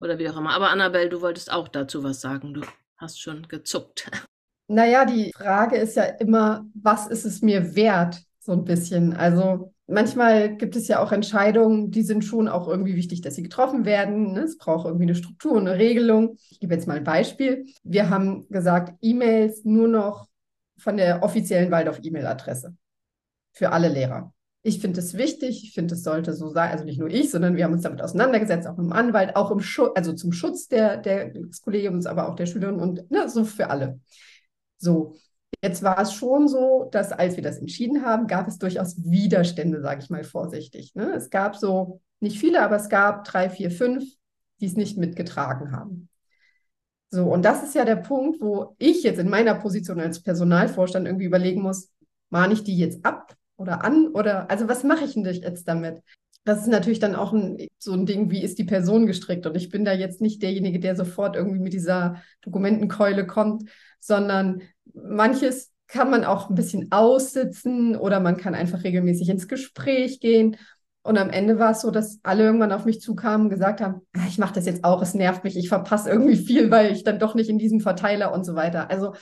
Oder wie auch immer. Aber Annabelle, du wolltest auch dazu was sagen. Du hast schon gezuckt. Naja, die Frage ist ja immer, was ist es mir wert, so ein bisschen. Also manchmal gibt es ja auch Entscheidungen, die sind schon auch irgendwie wichtig, dass sie getroffen werden. Ne? Es braucht irgendwie eine Struktur, eine Regelung. Ich gebe jetzt mal ein Beispiel. Wir haben gesagt, E-Mails nur noch von der offiziellen Waldorf-E-Mail-Adresse für alle Lehrer. Ich finde es wichtig, ich finde, es sollte so sein, also nicht nur ich, sondern wir haben uns damit auseinandergesetzt, auch mit dem Anwalt, auch im Schutz, also zum Schutz der, der, des Kollegiums, aber auch der Schülerinnen und ne, so für alle. So, jetzt war es schon so, dass als wir das entschieden haben, gab es durchaus Widerstände, sage ich mal vorsichtig. Ne? Es gab so, nicht viele, aber es gab drei, vier, fünf, die es nicht mitgetragen haben. So, und das ist ja der Punkt, wo ich jetzt in meiner Position als Personalvorstand irgendwie überlegen muss, mahne ich die jetzt ab oder an oder also was mache ich denn jetzt damit? Das ist natürlich dann auch ein, so ein Ding, wie ist die Person gestrickt? Und ich bin da jetzt nicht derjenige, der sofort irgendwie mit dieser Dokumentenkeule kommt, sondern manches kann man auch ein bisschen aussitzen oder man kann einfach regelmäßig ins Gespräch gehen. Und am Ende war es so, dass alle irgendwann auf mich zukamen und gesagt haben, ah, ich mache das jetzt auch, es nervt mich, ich verpasse irgendwie viel, weil ich dann doch nicht in diesem Verteiler und so weiter. Also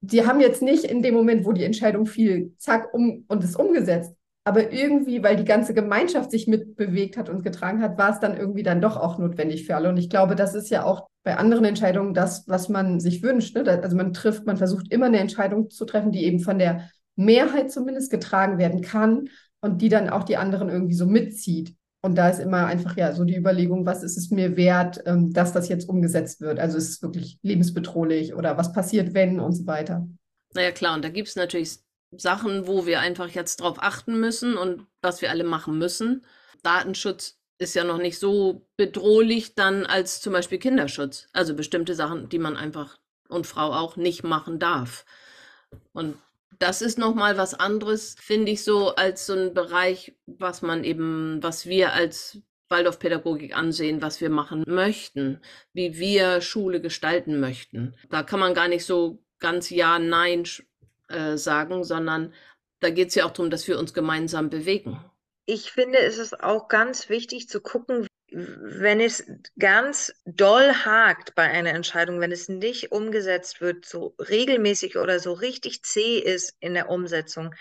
die haben jetzt nicht in dem Moment, wo die Entscheidung fiel, zack, um und es umgesetzt. Aber irgendwie, weil die ganze Gemeinschaft sich mitbewegt hat und getragen hat, war es dann irgendwie dann doch auch notwendig für alle. Und ich glaube, das ist ja auch bei anderen Entscheidungen das, was man sich wünscht. Ne? Also man trifft, man versucht immer eine Entscheidung zu treffen, die eben von der Mehrheit zumindest getragen werden kann und die dann auch die anderen irgendwie so mitzieht. Und da ist immer einfach ja so die Überlegung, was ist es mir wert, ähm, dass das jetzt umgesetzt wird? Also ist es wirklich lebensbedrohlich oder was passiert, wenn und so weiter. Naja, klar, und da gibt es natürlich Sachen, wo wir einfach jetzt drauf achten müssen und was wir alle machen müssen. Datenschutz ist ja noch nicht so bedrohlich dann als zum Beispiel Kinderschutz. Also bestimmte Sachen, die man einfach und Frau auch nicht machen darf. Und das ist nochmal was anderes, finde ich so, als so ein Bereich, was man eben, was wir als Waldorfpädagogik ansehen, was wir machen möchten, wie wir Schule gestalten möchten. Da kann man gar nicht so ganz Ja, Nein äh, sagen, sondern da geht es ja auch darum, dass wir uns gemeinsam bewegen. Ich finde, es ist auch ganz wichtig zu gucken, wenn es ganz doll hakt bei einer Entscheidung, wenn es nicht umgesetzt wird, so regelmäßig oder so richtig zäh ist in der Umsetzung,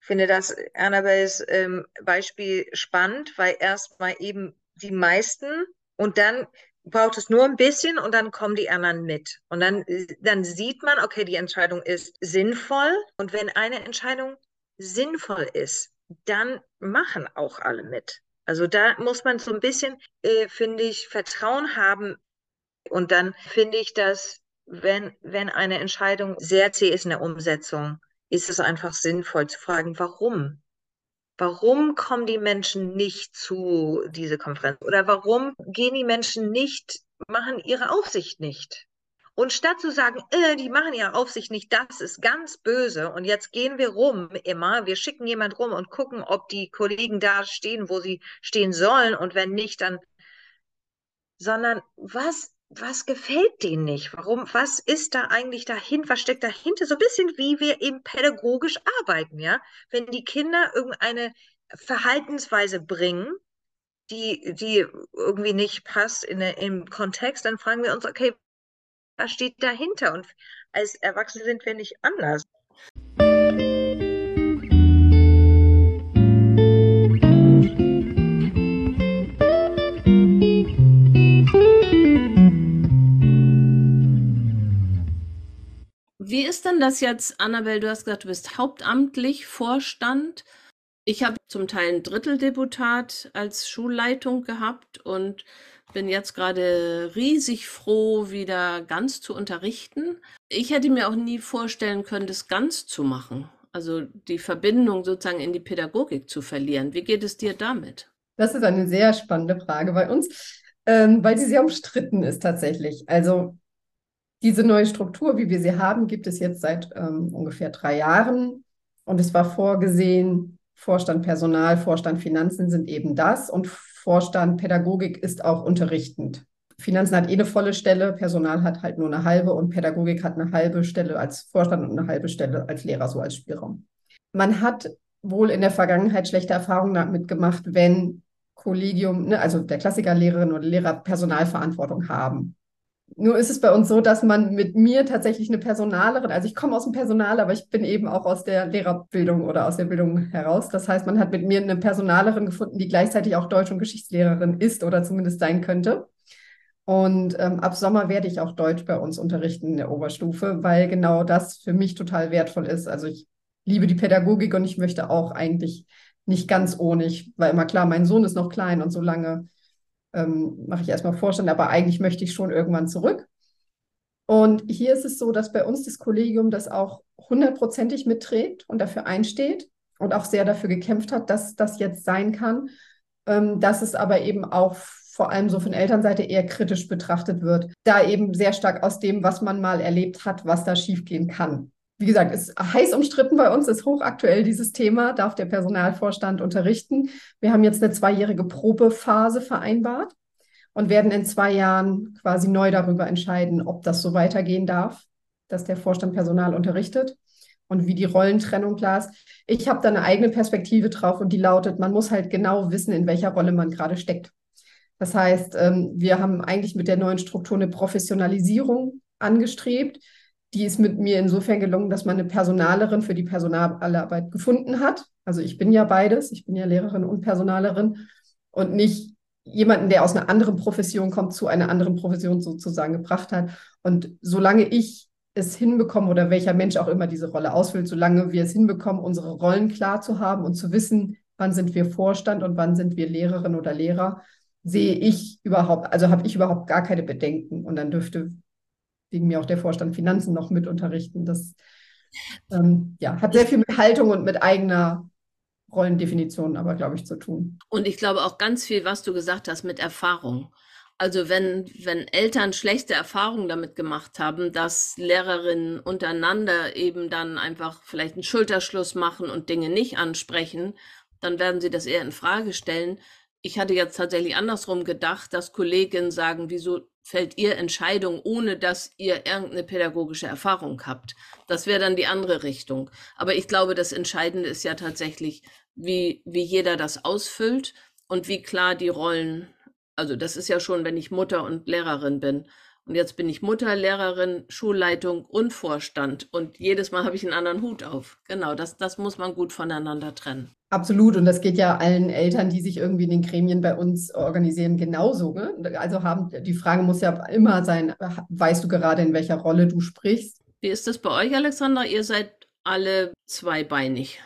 finde das Annabelles ähm, Beispiel spannend, weil erstmal eben die meisten und dann braucht es nur ein bisschen und dann kommen die anderen mit. Und dann, dann sieht man, okay, die Entscheidung ist sinnvoll. Und wenn eine Entscheidung sinnvoll ist, dann machen auch alle mit. Also da muss man so ein bisschen, äh, finde ich, Vertrauen haben. Und dann finde ich, dass wenn, wenn eine Entscheidung sehr zäh ist in der Umsetzung, ist es einfach sinnvoll zu fragen, warum? Warum kommen die Menschen nicht zu dieser Konferenz? Oder warum gehen die Menschen nicht, machen ihre Aufsicht nicht? Und statt zu sagen, äh, die machen ihre Aufsicht nicht, das ist ganz böse und jetzt gehen wir rum immer, wir schicken jemand rum und gucken, ob die Kollegen da stehen, wo sie stehen sollen und wenn nicht, dann, sondern was, was gefällt denen nicht? Warum, was ist da eigentlich dahin, was steckt dahinter? So ein bisschen wie wir eben pädagogisch arbeiten, ja? Wenn die Kinder irgendeine Verhaltensweise bringen, die, die irgendwie nicht passt in, im Kontext, dann fragen wir uns, okay, was steht dahinter? Und als Erwachsene sind wir nicht anders. Wie ist denn das jetzt, Annabelle? Du hast gesagt, du bist hauptamtlich Vorstand. Ich habe zum Teil ein Dritteldeputat als Schulleitung gehabt und bin jetzt gerade riesig froh, wieder ganz zu unterrichten. Ich hätte mir auch nie vorstellen können, das ganz zu machen. Also die Verbindung sozusagen in die Pädagogik zu verlieren. Wie geht es dir damit? Das ist eine sehr spannende Frage bei uns, ähm, weil sie sehr umstritten ist tatsächlich. Also diese neue Struktur, wie wir sie haben, gibt es jetzt seit ähm, ungefähr drei Jahren. Und es war vorgesehen, Vorstand Personal, Vorstand Finanzen sind eben das. Und Vorstand Pädagogik ist auch unterrichtend. Finanzen hat eh eine volle Stelle, Personal hat halt nur eine halbe und Pädagogik hat eine halbe Stelle als Vorstand und eine halbe Stelle als Lehrer, so als Spielraum. Man hat wohl in der Vergangenheit schlechte Erfahrungen damit gemacht, wenn Kollegium, ne, also der Klassikerlehrerin oder Lehrer Personalverantwortung haben. Nur ist es bei uns so, dass man mit mir tatsächlich eine Personalerin, also ich komme aus dem Personal, aber ich bin eben auch aus der Lehrerbildung oder aus der Bildung heraus. Das heißt, man hat mit mir eine Personalerin gefunden, die gleichzeitig auch Deutsch- und Geschichtslehrerin ist oder zumindest sein könnte. Und ähm, ab Sommer werde ich auch Deutsch bei uns unterrichten in der Oberstufe, weil genau das für mich total wertvoll ist. Also ich liebe die Pädagogik und ich möchte auch eigentlich nicht ganz ohne. Ich war immer klar, mein Sohn ist noch klein und so lange ähm, mache ich erstmal Vorstand, aber eigentlich möchte ich schon irgendwann zurück. Und hier ist es so, dass bei uns das Kollegium das auch hundertprozentig mitträgt und dafür einsteht und auch sehr dafür gekämpft hat, dass das jetzt sein kann, ähm, dass es aber eben auch vor allem so von Elternseite eher kritisch betrachtet wird, da eben sehr stark aus dem, was man mal erlebt hat, was da schiefgehen kann wie gesagt, ist heiß umstritten bei uns, ist hochaktuell dieses Thema, darf der Personalvorstand unterrichten. Wir haben jetzt eine zweijährige Probephase vereinbart und werden in zwei Jahren quasi neu darüber entscheiden, ob das so weitergehen darf, dass der Vorstand Personal unterrichtet. und wie die Rollentrennung klar ist. Ich habe da eine eigene Perspektive drauf und die lautet, man muss halt genau wissen, in welcher Rolle man gerade steckt. Das heißt, ähm, wir haben eigentlich mit der neuen Struktur eine Professionalisierung angestrebt. Die ist mit mir insofern gelungen, dass man eine Personalerin für die Personalarbeit gefunden hat. Also ich bin ja beides. Ich bin ja Lehrerin und Personalerin und nicht jemanden, der aus einer anderen Profession kommt, zu einer anderen Profession sozusagen gebracht hat. Und solange ich es hinbekommen oder welcher Mensch auch immer diese Rolle ausfüllt, solange wir es hinbekommen, unsere Rollen klar zu haben und zu wissen, wann sind wir Vorstand und wann sind wir Lehrerin oder Lehrer, sehe ich überhaupt, also habe ich überhaupt gar keine Bedenken. Und dann dürfte wegen mir auch der Vorstand Finanzen noch mit unterrichten. Das ähm, ja, hat sehr viel mit Haltung und mit eigener Rollendefinition aber, glaube ich, zu tun. Und ich glaube auch ganz viel, was du gesagt hast, mit Erfahrung. Also wenn, wenn Eltern schlechte Erfahrungen damit gemacht haben, dass Lehrerinnen untereinander eben dann einfach vielleicht einen Schulterschluss machen und Dinge nicht ansprechen, dann werden sie das eher in Frage stellen. Ich hatte jetzt tatsächlich andersrum gedacht, dass Kolleginnen sagen, wieso fällt ihr Entscheidungen, ohne dass ihr irgendeine pädagogische Erfahrung habt. Das wäre dann die andere Richtung. Aber ich glaube, das Entscheidende ist ja tatsächlich, wie, wie jeder das ausfüllt und wie klar die Rollen also das ist ja schon, wenn ich Mutter und Lehrerin bin. Und jetzt bin ich Mutter, Lehrerin, Schulleitung und Vorstand. Und jedes Mal habe ich einen anderen Hut auf. Genau, das, das muss man gut voneinander trennen. Absolut. Und das geht ja allen Eltern, die sich irgendwie in den Gremien bei uns organisieren, genauso. Ne? Also haben, die Frage muss ja immer sein, weißt du gerade, in welcher Rolle du sprichst? Wie ist das bei euch, Alexander? Ihr seid alle zweibeinig.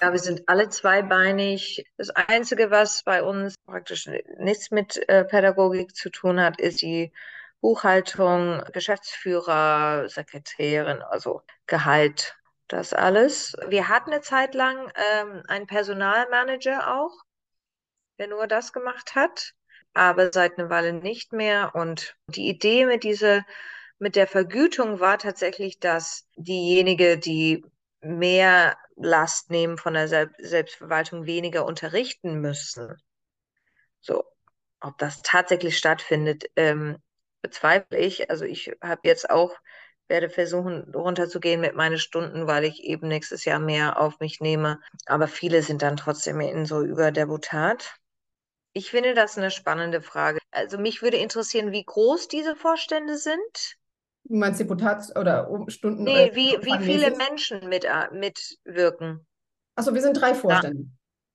Ja, wir sind alle zweibeinig. Das Einzige, was bei uns praktisch nichts mit äh, Pädagogik zu tun hat, ist die Buchhaltung, Geschäftsführer, Sekretärin, also Gehalt, das alles. Wir hatten eine Zeit lang ähm, einen Personalmanager auch, der nur das gemacht hat, aber seit einer Weile nicht mehr. Und die Idee mit dieser, mit der Vergütung war tatsächlich, dass diejenige, die mehr Last nehmen von der Sel Selbstverwaltung, weniger unterrichten müssen. So, ob das tatsächlich stattfindet, ähm, bezweifle ich. Also ich habe jetzt auch, werde versuchen, runterzugehen mit meinen Stunden, weil ich eben nächstes Jahr mehr auf mich nehme. Aber viele sind dann trotzdem in so Überdebutat. Ich finde das eine spannende Frage. Also mich würde interessieren, wie groß diese Vorstände sind. Du meinst Deputats- oder Stunden? Nee, äh, wie, wie viele Menschen mit, äh, mitwirken? Achso, wir sind drei Vorstände.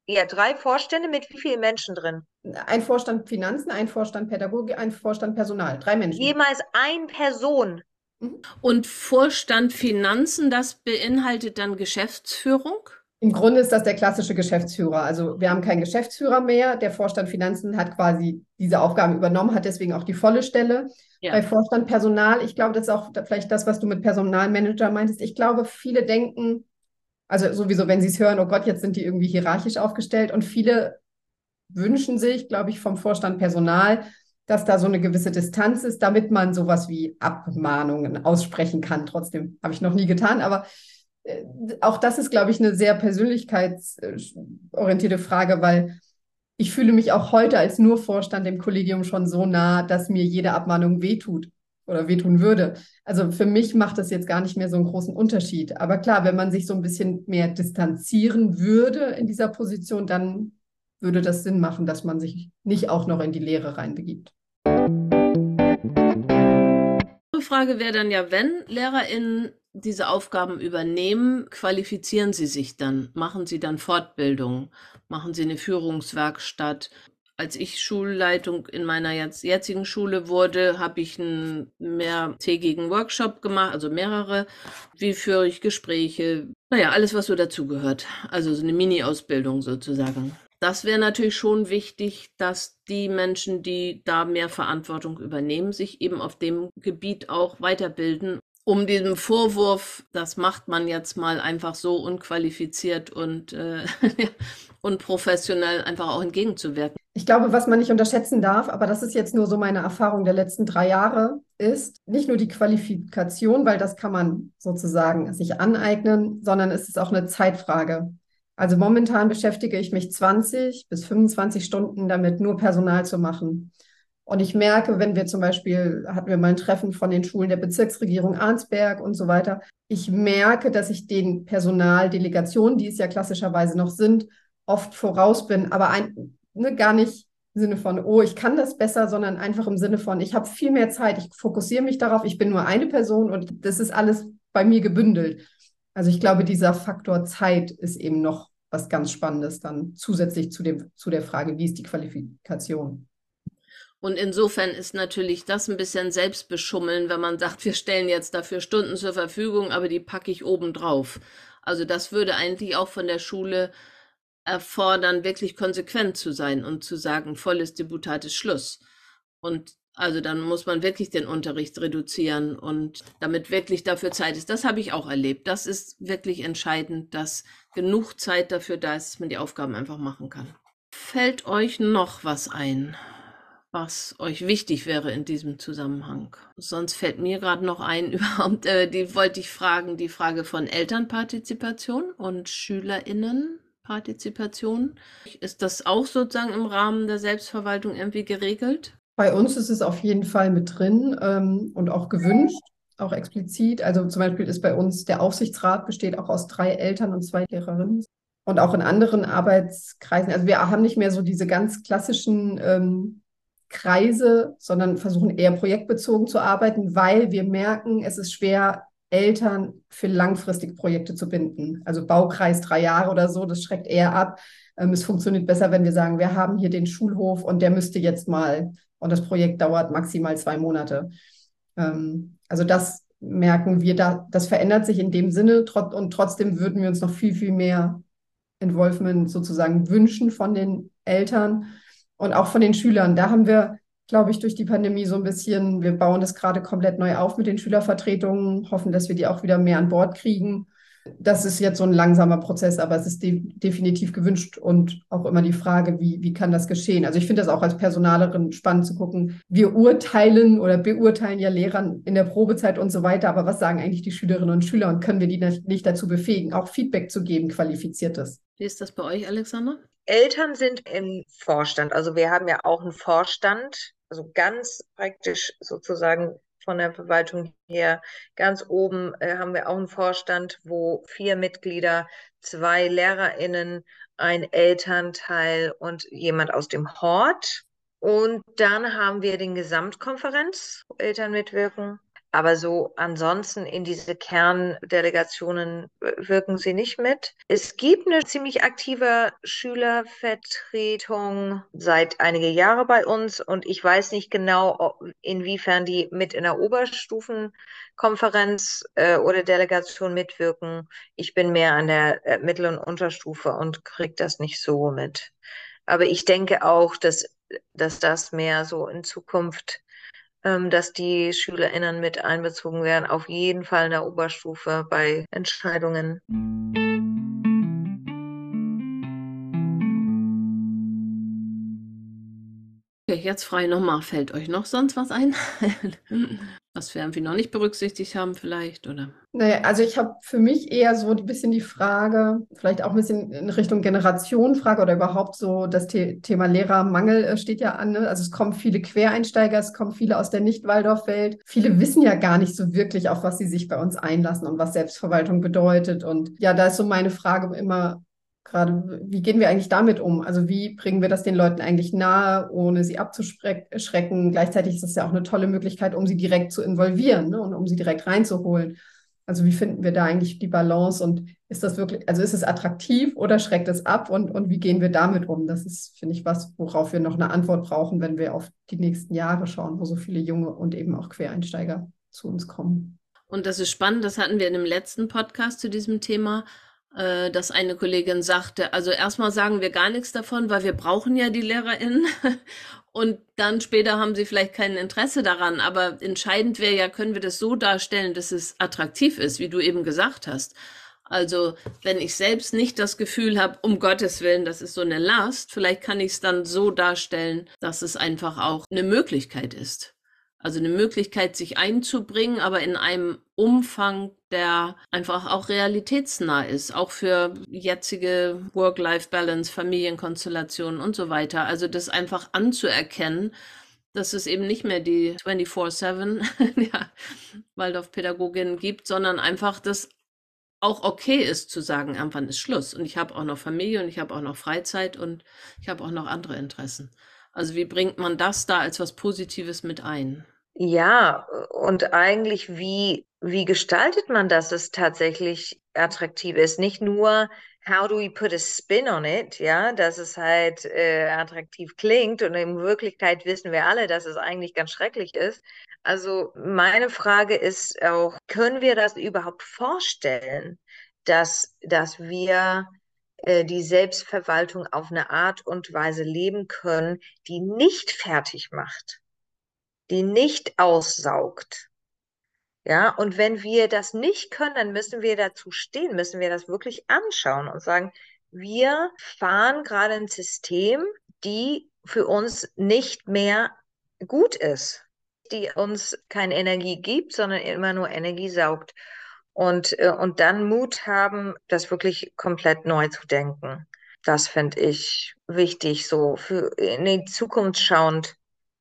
Ja. ja, drei Vorstände mit wie vielen Menschen drin? Ein Vorstand Finanzen, ein Vorstand Pädagogik, ein Vorstand Personal. Drei Menschen. Jemals ein Person. Mhm. Und Vorstand Finanzen, das beinhaltet dann Geschäftsführung? Im Grunde ist das der klassische Geschäftsführer. Also wir haben keinen Geschäftsführer mehr. Der Vorstand Finanzen hat quasi diese Aufgaben übernommen, hat deswegen auch die volle Stelle. Ja. Bei Vorstand Personal, ich glaube, das ist auch vielleicht das, was du mit Personalmanager meintest. Ich glaube, viele denken, also sowieso, wenn sie es hören, oh Gott, jetzt sind die irgendwie hierarchisch aufgestellt und viele wünschen sich, glaube ich, vom Vorstand Personal, dass da so eine gewisse Distanz ist, damit man sowas wie Abmahnungen aussprechen kann. Trotzdem habe ich noch nie getan, aber äh, auch das ist, glaube ich, eine sehr persönlichkeitsorientierte Frage, weil ich fühle mich auch heute als nur Vorstand im Kollegium schon so nah, dass mir jede Abmahnung wehtut oder wehtun würde. Also für mich macht das jetzt gar nicht mehr so einen großen Unterschied. Aber klar, wenn man sich so ein bisschen mehr distanzieren würde in dieser Position, dann würde das Sinn machen, dass man sich nicht auch noch in die Lehre reinbegibt. Frage wäre dann ja, wenn LehrerInnen diese Aufgaben übernehmen, qualifizieren sie sich dann? Machen sie dann Fortbildung? Machen sie eine Führungswerkstatt? Als ich Schulleitung in meiner jetzigen Schule wurde, habe ich einen mehrtägigen Workshop gemacht, also mehrere. Wie führe ich Gespräche? Naja, alles, was so dazugehört. Also so eine Mini-Ausbildung sozusagen. Das wäre natürlich schon wichtig, dass die Menschen, die da mehr Verantwortung übernehmen, sich eben auf dem Gebiet auch weiterbilden um diesem Vorwurf, das macht man jetzt mal einfach so unqualifiziert und äh, unprofessionell einfach auch entgegenzuwirken. Ich glaube, was man nicht unterschätzen darf, aber das ist jetzt nur so meine Erfahrung der letzten drei Jahre, ist nicht nur die Qualifikation, weil das kann man sozusagen sich aneignen, sondern es ist auch eine Zeitfrage. Also momentan beschäftige ich mich 20 bis 25 Stunden damit, nur Personal zu machen. Und ich merke, wenn wir zum Beispiel, hatten wir mal ein Treffen von den Schulen der Bezirksregierung Arnsberg und so weiter, ich merke, dass ich den Personaldelegationen, die es ja klassischerweise noch sind, oft voraus bin, aber ein, ne, gar nicht im Sinne von, oh, ich kann das besser, sondern einfach im Sinne von, ich habe viel mehr Zeit, ich fokussiere mich darauf, ich bin nur eine Person und das ist alles bei mir gebündelt. Also ich glaube, dieser Faktor Zeit ist eben noch was ganz Spannendes dann zusätzlich zu, dem, zu der Frage, wie ist die Qualifikation. Und insofern ist natürlich das ein bisschen Selbstbeschummeln, wenn man sagt, wir stellen jetzt dafür Stunden zur Verfügung, aber die packe ich oben drauf. Also das würde eigentlich auch von der Schule erfordern, wirklich konsequent zu sein und zu sagen, volles Deputat ist Schluss. Und also dann muss man wirklich den Unterricht reduzieren und damit wirklich dafür Zeit ist. Das habe ich auch erlebt. Das ist wirklich entscheidend, dass genug Zeit dafür da ist, dass man die Aufgaben einfach machen kann. Fällt euch noch was ein? was euch wichtig wäre in diesem Zusammenhang. Sonst fällt mir gerade noch ein, überhaupt, äh, die wollte ich fragen, die Frage von Elternpartizipation und Schülerinnenpartizipation. Ist das auch sozusagen im Rahmen der Selbstverwaltung irgendwie geregelt? Bei uns ist es auf jeden Fall mit drin ähm, und auch gewünscht, auch explizit. Also zum Beispiel ist bei uns der Aufsichtsrat besteht auch aus drei Eltern und zwei Lehrerinnen. Und auch in anderen Arbeitskreisen, also wir haben nicht mehr so diese ganz klassischen ähm, Kreise, sondern versuchen eher projektbezogen zu arbeiten, weil wir merken, es ist schwer, Eltern für langfristige Projekte zu binden. Also Baukreis drei Jahre oder so, das schreckt eher ab. Ähm, es funktioniert besser, wenn wir sagen, wir haben hier den Schulhof und der müsste jetzt mal, und das Projekt dauert maximal zwei Monate. Ähm, also das merken wir, da, das verändert sich in dem Sinne und trotzdem würden wir uns noch viel, viel mehr Involvement sozusagen wünschen von den Eltern und auch von den Schülern. Da haben wir, glaube ich, durch die Pandemie so ein bisschen, wir bauen das gerade komplett neu auf mit den Schülervertretungen, hoffen, dass wir die auch wieder mehr an Bord kriegen. Das ist jetzt so ein langsamer Prozess, aber es ist de definitiv gewünscht und auch immer die Frage, wie, wie kann das geschehen? Also ich finde das auch als Personalerin spannend zu gucken. Wir urteilen oder beurteilen ja Lehrern in der Probezeit und so weiter, aber was sagen eigentlich die Schülerinnen und Schüler und können wir die nicht dazu befähigen, auch Feedback zu geben, qualifiziertes? Wie ist das bei euch, Alexander? Eltern sind im Vorstand. Also wir haben ja auch einen Vorstand, also ganz praktisch sozusagen von der Verwaltung her. Ganz oben äh, haben wir auch einen Vorstand, wo vier Mitglieder, zwei LehrerInnen, ein Elternteil und jemand aus dem Hort. Und dann haben wir den Gesamtkonferenz, wo Eltern mitwirken. Aber so ansonsten in diese Kerndelegationen wirken sie nicht mit. Es gibt eine ziemlich aktive Schülervertretung seit einige Jahre bei uns und ich weiß nicht genau, inwiefern die mit in der Oberstufenkonferenz äh, oder Delegation mitwirken. Ich bin mehr an der äh, Mittel- und Unterstufe und kriege das nicht so mit. Aber ich denke auch, dass, dass das mehr so in Zukunft dass die SchülerInnen mit einbezogen werden, auf jeden Fall in der Oberstufe bei Entscheidungen. Okay, jetzt frei nochmal. Fällt euch noch sonst was ein? was wir irgendwie noch nicht berücksichtigt haben vielleicht, oder? Naja, also ich habe für mich eher so ein bisschen die Frage, vielleicht auch ein bisschen in Richtung Generationenfrage oder überhaupt so das The Thema Lehrermangel äh, steht ja an. Ne? Also es kommen viele Quereinsteiger, es kommen viele aus der Nicht-Waldorf-Welt. Viele wissen ja gar nicht so wirklich, auf was sie sich bei uns einlassen und was Selbstverwaltung bedeutet. Und ja, da ist so meine Frage immer, gerade, wie gehen wir eigentlich damit um? Also wie bringen wir das den Leuten eigentlich nahe, ohne sie abzuschrecken? Gleichzeitig ist das ja auch eine tolle Möglichkeit, um sie direkt zu involvieren ne? und um sie direkt reinzuholen. Also wie finden wir da eigentlich die Balance und ist das wirklich, also ist es attraktiv oder schreckt es ab und, und wie gehen wir damit um? Das ist, finde ich, was, worauf wir noch eine Antwort brauchen, wenn wir auf die nächsten Jahre schauen, wo so viele junge und eben auch Quereinsteiger zu uns kommen. Und das ist spannend, das hatten wir in dem letzten Podcast zu diesem Thema äh, dass eine Kollegin sagte, also erstmal sagen wir gar nichts davon, weil wir brauchen ja die LehrerInnen und dann später haben sie vielleicht kein Interesse daran, aber entscheidend wäre ja, können wir das so darstellen, dass es attraktiv ist, wie du eben gesagt hast. Also wenn ich selbst nicht das Gefühl habe, um Gottes Willen, das ist so eine Last, vielleicht kann ich es dann so darstellen, dass es einfach auch eine Möglichkeit ist. Also eine Möglichkeit, sich einzubringen, aber in einem Umfang, der einfach auch realitätsnah ist, auch für jetzige Work-Life-Balance, Familienkonstellationen und so weiter. Also das einfach anzuerkennen, dass es eben nicht mehr die 24-7 ja, Waldorfpädagogin gibt, sondern einfach das auch okay ist zu sagen, irgendwann ist Schluss. Und ich habe auch noch Familie und ich habe auch noch Freizeit und ich habe auch noch andere Interessen. Also wie bringt man das da als was Positives mit ein? Ja, und eigentlich, wie, wie gestaltet man, dass es tatsächlich attraktiv ist? Nicht nur, how do we put a spin on it, ja, dass es halt äh, attraktiv klingt und in Wirklichkeit wissen wir alle, dass es eigentlich ganz schrecklich ist. Also meine Frage ist auch, können wir das überhaupt vorstellen, dass, dass wir äh, die Selbstverwaltung auf eine Art und Weise leben können, die nicht fertig macht? Die nicht aussaugt. Ja, und wenn wir das nicht können, dann müssen wir dazu stehen, müssen wir das wirklich anschauen und sagen, wir fahren gerade ein System, die für uns nicht mehr gut ist, die uns keine Energie gibt, sondern immer nur Energie saugt. Und, äh, und dann Mut haben, das wirklich komplett neu zu denken. Das finde ich wichtig, so für in die Zukunft schauend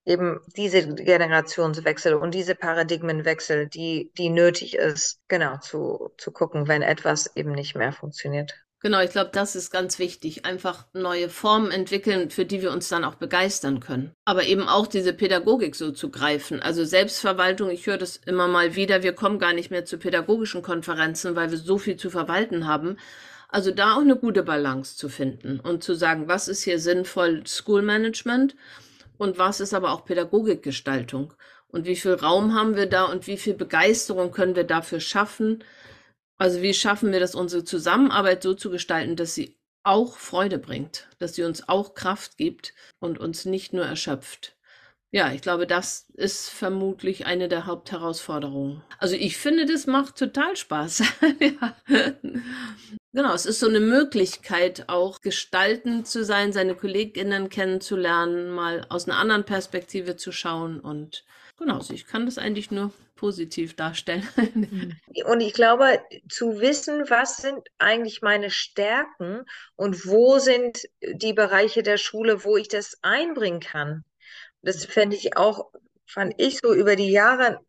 eben diese Generationswechsel und diese Paradigmenwechsel, die, die nötig ist, genau zu, zu gucken, wenn etwas eben nicht mehr funktioniert. Genau, ich glaube, das ist ganz wichtig. Einfach neue Formen entwickeln, für die wir uns dann auch begeistern können. Aber eben auch diese Pädagogik so zu greifen. Also Selbstverwaltung, ich höre das immer mal wieder, wir kommen gar nicht mehr zu pädagogischen Konferenzen, weil wir so viel zu verwalten haben. Also da auch eine gute Balance zu finden und zu sagen, was ist hier sinnvoll School Management und was ist aber auch Pädagogikgestaltung und wie viel Raum haben wir da und wie viel Begeisterung können wir dafür schaffen. Also wie schaffen wir das, unsere Zusammenarbeit so zu gestalten, dass sie auch Freude bringt, dass sie uns auch Kraft gibt und uns nicht nur erschöpft. Ja, ich glaube, das ist vermutlich eine der Hauptherausforderungen. Also ich finde, das macht total Spaß. ja. Genau, es ist so eine Möglichkeit, auch gestaltend zu sein, seine KollegInnen kennenzulernen, mal aus einer anderen Perspektive zu schauen und genau, also ich kann das eigentlich nur positiv darstellen. Und ich glaube, zu wissen, was sind eigentlich meine Stärken und wo sind die Bereiche der Schule, wo ich das einbringen kann. Das fände ich auch, fand ich so über die Jahre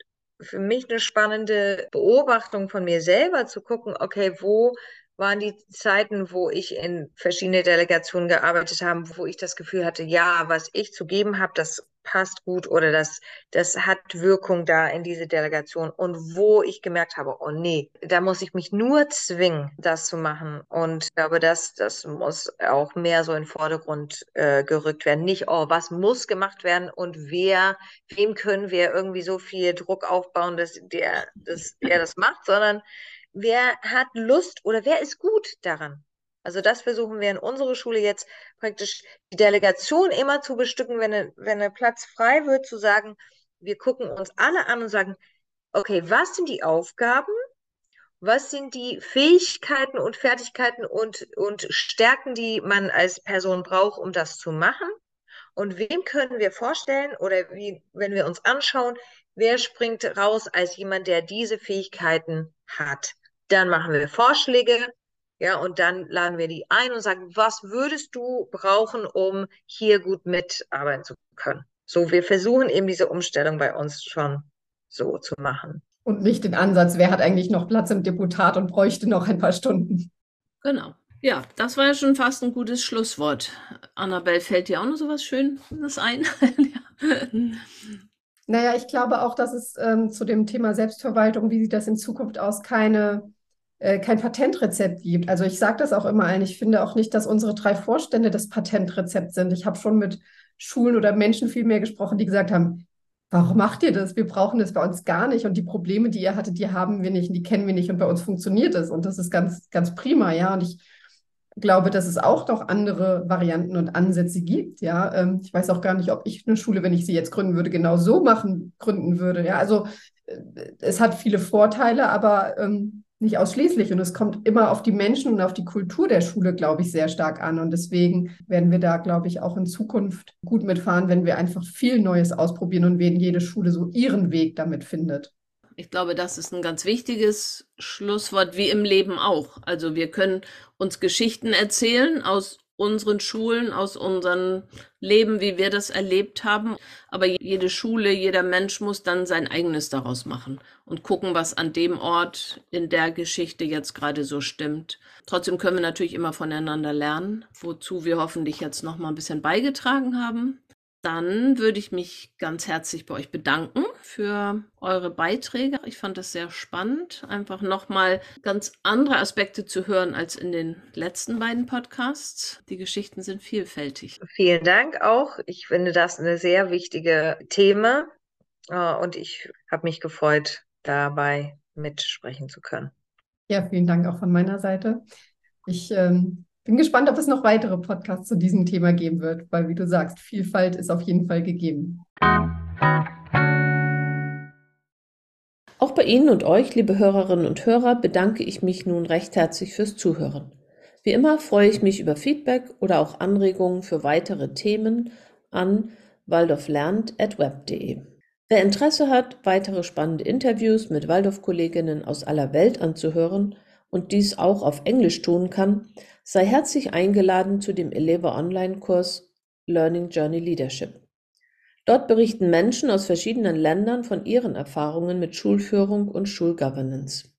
für mich eine spannende Beobachtung von mir selber zu gucken, okay, wo waren die Zeiten, wo ich in verschiedene Delegationen gearbeitet habe, wo ich das Gefühl hatte, ja, was ich zu geben habe, das passt gut oder das, das hat Wirkung da in diese Delegation. Und wo ich gemerkt habe, oh nee, da muss ich mich nur zwingen, das zu machen. Und ich glaube, das, das muss auch mehr so in den Vordergrund äh, gerückt werden. Nicht, oh, was muss gemacht werden und wer, wem können wir irgendwie so viel Druck aufbauen, dass der, dass der das macht, sondern wer hat Lust oder wer ist gut daran? Also das versuchen wir in unserer Schule jetzt praktisch die Delegation immer zu bestücken, wenn, eine, wenn ein Platz frei wird, zu sagen, wir gucken uns alle an und sagen, okay, was sind die Aufgaben? Was sind die Fähigkeiten und Fertigkeiten und, und Stärken, die man als Person braucht, um das zu machen? Und wem können wir vorstellen oder wie, wenn wir uns anschauen, wer springt raus als jemand, der diese Fähigkeiten hat? Dann machen wir Vorschläge, ja, und dann laden wir die ein und sagen, was würdest du brauchen, um hier gut mitarbeiten zu können? So, wir versuchen eben diese Umstellung bei uns schon so zu machen. Und nicht den Ansatz, wer hat eigentlich noch Platz im Deputat und bräuchte noch ein paar Stunden. Genau. Ja, das war ja schon fast ein gutes Schlusswort. Annabelle, fällt dir auch noch so was Schönes ein? ja. Naja, ich glaube auch, dass es ähm, zu dem Thema Selbstverwaltung, wie sieht das in Zukunft aus, keine kein Patentrezept gibt. Also ich sage das auch immer allen. Ich finde auch nicht, dass unsere drei Vorstände das Patentrezept sind. Ich habe schon mit Schulen oder Menschen viel mehr gesprochen, die gesagt haben, warum macht ihr das? Wir brauchen das bei uns gar nicht. Und die Probleme, die ihr hattet, die haben wir nicht und die kennen wir nicht. Und bei uns funktioniert es. Und das ist ganz, ganz prima, ja. Und ich glaube, dass es auch noch andere Varianten und Ansätze gibt. Ja, ähm, ich weiß auch gar nicht, ob ich eine Schule, wenn ich sie jetzt gründen würde, genau so machen, gründen würde. Ja, also äh, es hat viele Vorteile, aber ähm, nicht ausschließlich. Und es kommt immer auf die Menschen und auf die Kultur der Schule, glaube ich, sehr stark an. Und deswegen werden wir da, glaube ich, auch in Zukunft gut mitfahren, wenn wir einfach viel Neues ausprobieren und wenn jede Schule so ihren Weg damit findet. Ich glaube, das ist ein ganz wichtiges Schlusswort, wie im Leben auch. Also wir können uns Geschichten erzählen aus unseren Schulen, aus unserem Leben, wie wir das erlebt haben. Aber jede Schule, jeder Mensch muss dann sein eigenes daraus machen und gucken, was an dem Ort in der Geschichte jetzt gerade so stimmt. Trotzdem können wir natürlich immer voneinander lernen, wozu wir hoffentlich jetzt noch mal ein bisschen beigetragen haben. Dann würde ich mich ganz herzlich bei euch bedanken für eure Beiträge. Ich fand es sehr spannend, einfach nochmal ganz andere Aspekte zu hören als in den letzten beiden Podcasts. Die Geschichten sind vielfältig. Vielen Dank auch. Ich finde das eine sehr wichtige Thema äh, und ich habe mich gefreut, dabei mitsprechen zu können. Ja, vielen Dank auch von meiner Seite. Ich ähm, bin gespannt, ob es noch weitere Podcasts zu diesem Thema geben wird, weil, wie du sagst, Vielfalt ist auf jeden Fall gegeben. Auch bei Ihnen und euch, liebe Hörerinnen und Hörer, bedanke ich mich nun recht herzlich fürs Zuhören. Wie immer freue ich mich über Feedback oder auch Anregungen für weitere Themen an waldorflernt.web.de. Wer Interesse hat, weitere spannende Interviews mit Waldorf-Kolleginnen aus aller Welt anzuhören und dies auch auf Englisch tun kann, sei herzlich eingeladen zu dem Eleva Online-Kurs Learning Journey Leadership. Dort berichten Menschen aus verschiedenen Ländern von ihren Erfahrungen mit Schulführung und Schulgovernance.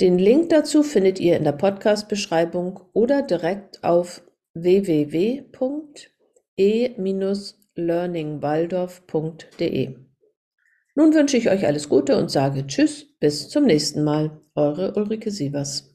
Den Link dazu findet ihr in der Podcast-Beschreibung oder direkt auf www.e-learningwaldorf.de. Nun wünsche ich euch alles Gute und sage Tschüss, bis zum nächsten Mal. Eure Ulrike Sievers.